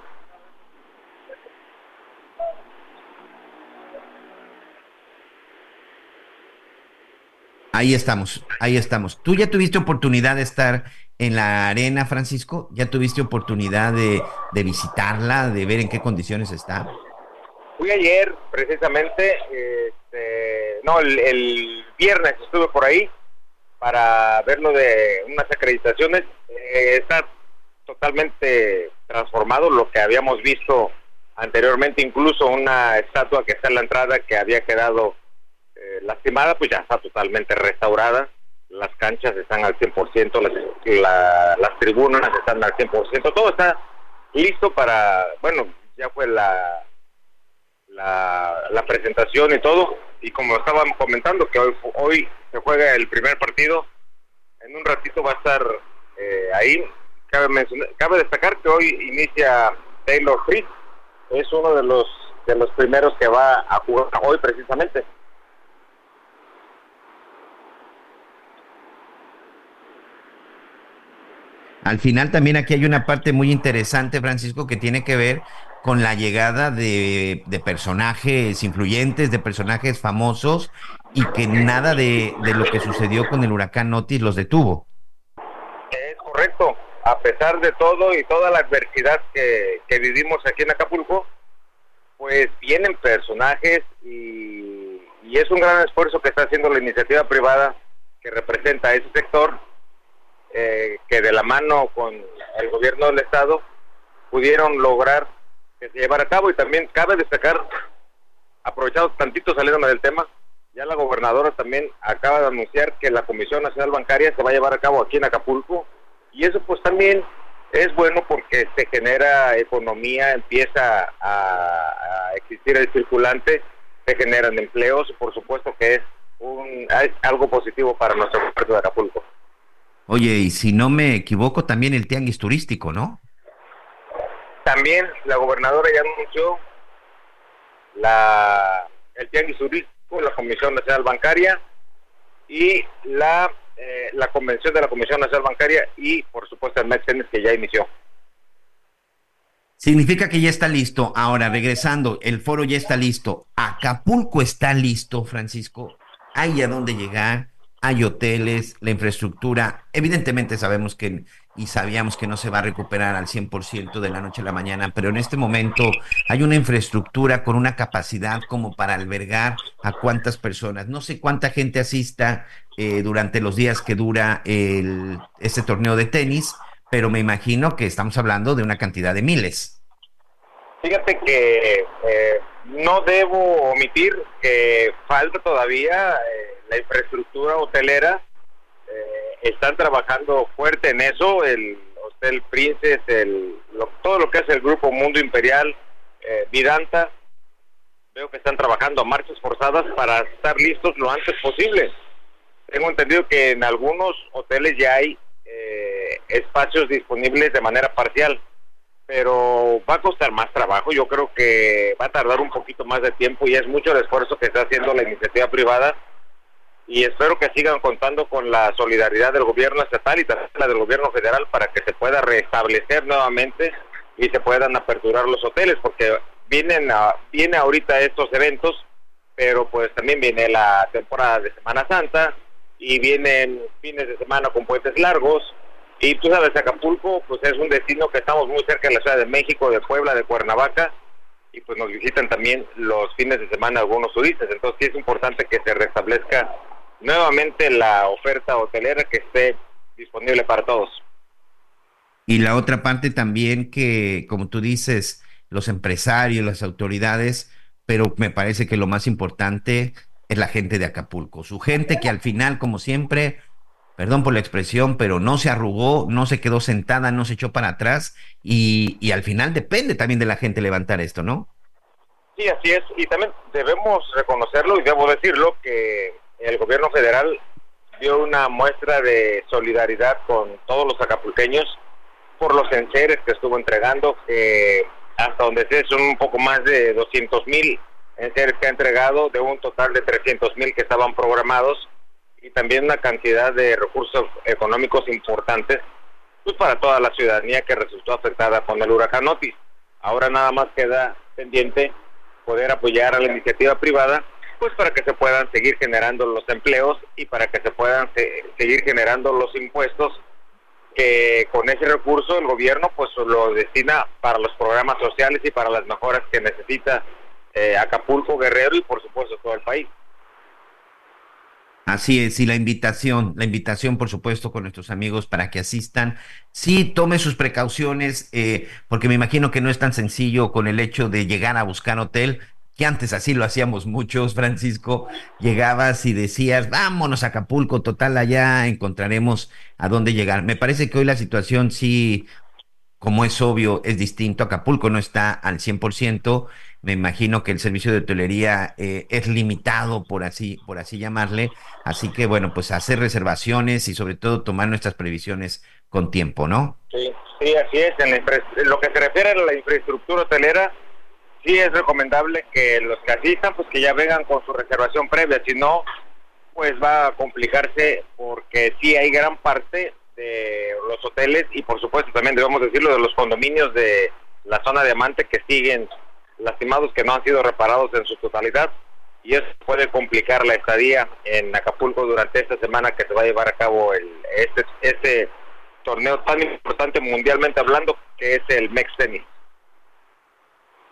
Ahí estamos, ahí estamos. ¿Tú ya tuviste oportunidad de estar en la arena, Francisco? ¿Ya tuviste oportunidad de, de visitarla, de ver en qué condiciones está? Fui ayer, precisamente, este, no, el viernes estuve por ahí, para verlo de unas acreditaciones. Eh, está totalmente transformado lo que habíamos visto anteriormente, incluso una estatua que está en la entrada que había quedado eh, lastimada, pues ya está totalmente restaurada. las canchas están al 100%, las, la, las tribunas están al 100%, todo está listo para, bueno, ya fue la, la, la presentación y todo, y como estaban comentando que hoy, hoy se juega el primer partido, en un ratito va a estar eh, ahí, cabe, mencionar, cabe destacar que hoy inicia Taylor Fritz, es uno de los de los primeros que va a jugar hoy precisamente. Al final también aquí hay una parte muy interesante, Francisco, que tiene que ver con la llegada de, personajes influyentes, de personajes famosos, y que nada de, de, lo que sucedió con el huracán Otis los detuvo. Es correcto, a pesar de todo y toda la adversidad que, que vivimos aquí en Acapulco, pues vienen personajes y, y es un gran esfuerzo que está haciendo la iniciativa privada que representa a ese sector eh, que de la mano con el gobierno del estado pudieron lograr que se llevara a cabo y también cabe destacar, aprovechado tantito saliéndome del tema, ya la gobernadora también acaba de anunciar que la Comisión Nacional Bancaria se va a llevar a cabo aquí en Acapulco y eso pues también es bueno porque se genera economía, empieza a, existir el circulante, se generan empleos, por supuesto que es, un, es algo positivo para nuestro puerto de Acapulco. Oye, y si no me equivoco, también el tianguis turístico, ¿no? También la gobernadora ya anunció la, el tianguis turístico, la Comisión Nacional Bancaria y la, eh, la convención de la Comisión Nacional Bancaria y, por supuesto, el MEXENES que ya inició. Significa que ya está listo. Ahora, regresando, el foro ya está listo. Acapulco está listo, Francisco. Hay a dónde llegar hay hoteles, la infraestructura. Evidentemente sabemos que y sabíamos que no se va a recuperar al 100% de la noche a la mañana, pero en este momento hay una infraestructura con una capacidad como para albergar a cuántas personas. No sé cuánta gente asista eh, durante los días que dura el, este torneo de tenis, pero me imagino que estamos hablando de una cantidad de miles. Fíjate que eh, no debo omitir que falta todavía... Eh, la infraestructura hotelera. Eh, están trabajando fuerte en eso, el Hotel Princess, el, lo, todo lo que es el Grupo Mundo Imperial, eh, Vidanta. Veo que están trabajando a marchas forzadas para estar listos lo antes posible. Tengo entendido que en algunos hoteles ya hay eh, espacios disponibles de manera parcial, pero va a costar más trabajo. Yo creo que va a tardar un poquito más de tiempo y es mucho el esfuerzo que está haciendo la iniciativa privada y espero que sigan contando con la solidaridad del gobierno estatal y también la del gobierno federal para que se pueda restablecer nuevamente y se puedan aperturar los hoteles porque vienen a, viene ahorita estos eventos pero pues también viene la temporada de Semana Santa y vienen fines de semana con puentes largos y tú sabes Acapulco pues es un destino que estamos muy cerca de la Ciudad de México, de Puebla, de Cuernavaca y pues nos visitan también los fines de semana algunos turistas entonces sí es importante que se restablezca nuevamente la oferta hotelera que esté disponible para todos. Y la otra parte también que, como tú dices, los empresarios, las autoridades, pero me parece que lo más importante es la gente de Acapulco, su gente que al final, como siempre, perdón por la expresión, pero no se arrugó, no se quedó sentada, no se echó para atrás y, y al final depende también de la gente levantar esto, ¿no? Sí, así es, y también debemos reconocerlo y debo decirlo que el gobierno federal dio una muestra de solidaridad con todos los acapulqueños por los enseres que estuvo entregando, que hasta donde sé son un poco más de 200 mil enseres que ha entregado, de un total de 300 mil que estaban programados, y también una cantidad de recursos económicos importantes pues para toda la ciudadanía que resultó afectada con el huracán Otis. Ahora nada más queda pendiente poder apoyar a la iniciativa privada pues para que se puedan seguir generando los empleos y para que se puedan se, seguir generando los impuestos que con ese recurso el gobierno pues lo destina para los programas sociales y para las mejoras que necesita eh, Acapulco, Guerrero y por supuesto todo el país. Así es, y la invitación, la invitación, por supuesto, con nuestros amigos para que asistan. Sí, tome sus precauciones, eh, porque me imagino que no es tan sencillo con el hecho de llegar a buscar hotel que antes así lo hacíamos muchos, (laughs) Francisco, llegabas y decías, vámonos a Acapulco, total, allá encontraremos a dónde llegar. Me parece que hoy la situación sí, como es obvio, es distinto. Acapulco no está al 100%. Me imagino que el servicio de hotelería eh, es limitado, por así, por así llamarle. Así que, bueno, pues hacer reservaciones y sobre todo tomar nuestras previsiones con tiempo, ¿no? Sí, sí, así es. En, lo que se refiere a la infraestructura hotelera, sí es recomendable que los que asistan, pues que ya vengan con su reservación previa, si no, pues va a complicarse porque sí hay gran parte de los hoteles y por supuesto también debemos decirlo de los condominios de la zona diamante que siguen lastimados que no han sido reparados en su totalidad y eso puede complicar la estadía en Acapulco durante esta semana que se va a llevar a cabo el este este torneo tan importante mundialmente hablando que es el Mex Tennis.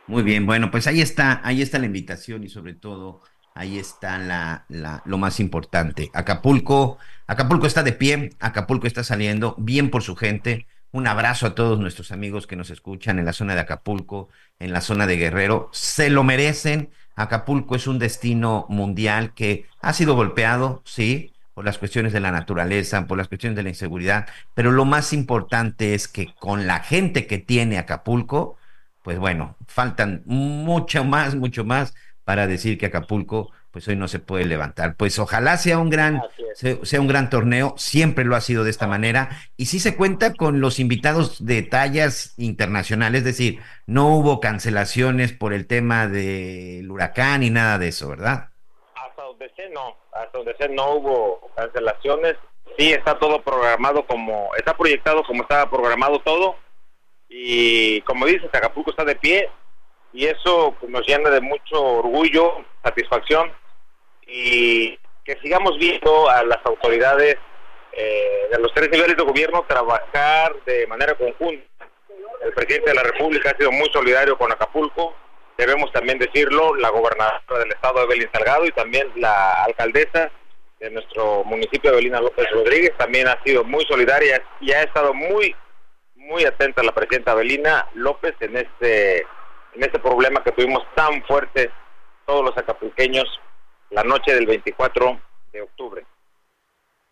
Muy bien, bueno, pues ahí está, ahí está la invitación y sobre todo ahí está la, la, lo más importante. Acapulco, Acapulco está de pie, Acapulco está saliendo bien por su gente. Un abrazo a todos nuestros amigos que nos escuchan en la zona de Acapulco, en la zona de Guerrero. Se lo merecen. Acapulco es un destino mundial que ha sido golpeado, sí, por las cuestiones de la naturaleza, por las cuestiones de la inseguridad, pero lo más importante es que con la gente que tiene Acapulco, pues bueno, faltan mucho más, mucho más para decir que Acapulco pues hoy no se puede levantar. Pues ojalá sea un gran sea un gran torneo, siempre lo ha sido de esta manera y sí se cuenta con los invitados de tallas internacionales, es decir, no hubo cancelaciones por el tema del huracán ni nada de eso, ¿verdad? Hasta donde sé no, hasta donde sé no hubo cancelaciones. Sí está todo programado como está proyectado como estaba programado todo y como dices, Acapulco está de pie y eso pues, nos llena de mucho orgullo, satisfacción y que sigamos viendo a las autoridades eh, de los tres niveles de gobierno trabajar de manera conjunta. El presidente de la República ha sido muy solidario con Acapulco, debemos también decirlo, la gobernadora del estado, Evelyn Salgado, y también la alcaldesa de nuestro municipio, Evelina López Rodríguez, también ha sido muy solidaria y ha estado muy muy atenta la presidenta Belina López en este en este problema que tuvimos tan fuerte todos los acapulqueños la noche del 24 de octubre.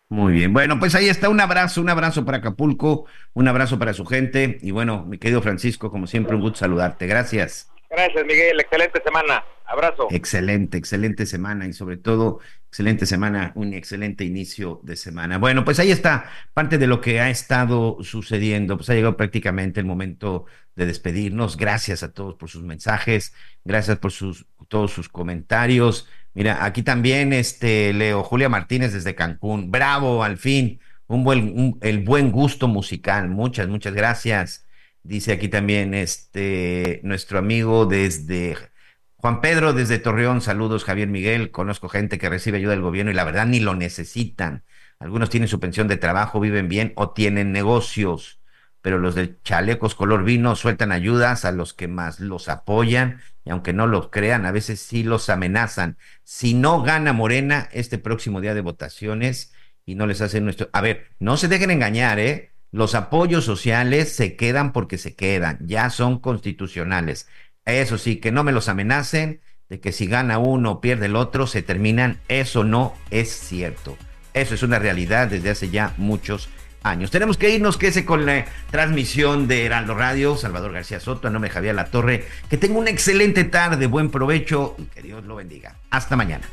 Muy bien, bueno, pues ahí está un abrazo, un abrazo para Acapulco, un abrazo para su gente y bueno, mi querido Francisco, como siempre, un gusto saludarte. Gracias. Gracias, Miguel. Excelente semana. Abrazo. Excelente, excelente semana y sobre todo, excelente semana, un excelente inicio de semana. Bueno, pues ahí está parte de lo que ha estado sucediendo. Pues ha llegado prácticamente el momento de despedirnos. Gracias a todos por sus mensajes, gracias por sus todos sus comentarios. Mira, aquí también este Leo Julia Martínez desde Cancún. Bravo, al fin. Un buen el buen gusto musical. Muchas, muchas gracias. Dice aquí también este nuestro amigo desde Juan Pedro desde Torreón, saludos Javier Miguel, conozco gente que recibe ayuda del gobierno y la verdad ni lo necesitan. Algunos tienen su pensión de trabajo, viven bien o tienen negocios, pero los de chalecos color vino sueltan ayudas a los que más los apoyan y aunque no lo crean, a veces sí los amenazan. Si no gana Morena este próximo día de votaciones y no les hacen nuestro... A ver, no se dejen engañar, ¿eh? Los apoyos sociales se quedan porque se quedan, ya son constitucionales. Eso sí, que no me los amenacen de que si gana uno o pierde el otro, se terminan. Eso no es cierto. Eso es una realidad desde hace ya muchos años. Tenemos que irnos, con la transmisión de Heraldo Radio. Salvador García Soto, a nombre de Javier La Torre. Que tenga una excelente tarde, buen provecho y que Dios lo bendiga. Hasta mañana.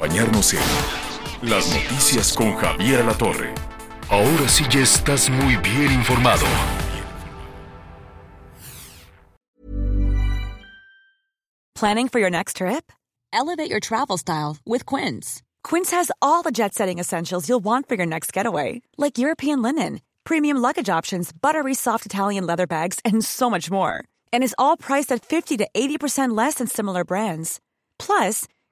Acompañarnos en Las Noticias con Javier La Torre. Ahora sí ya estás muy bien informado. Planning for your next trip? Elevate your travel style with Quince. Quince has all the jet-setting essentials you'll want for your next getaway, like European linen, premium luggage options, buttery soft Italian leather bags, and so much more. And is all priced at 50 to 80% less than similar brands. Plus,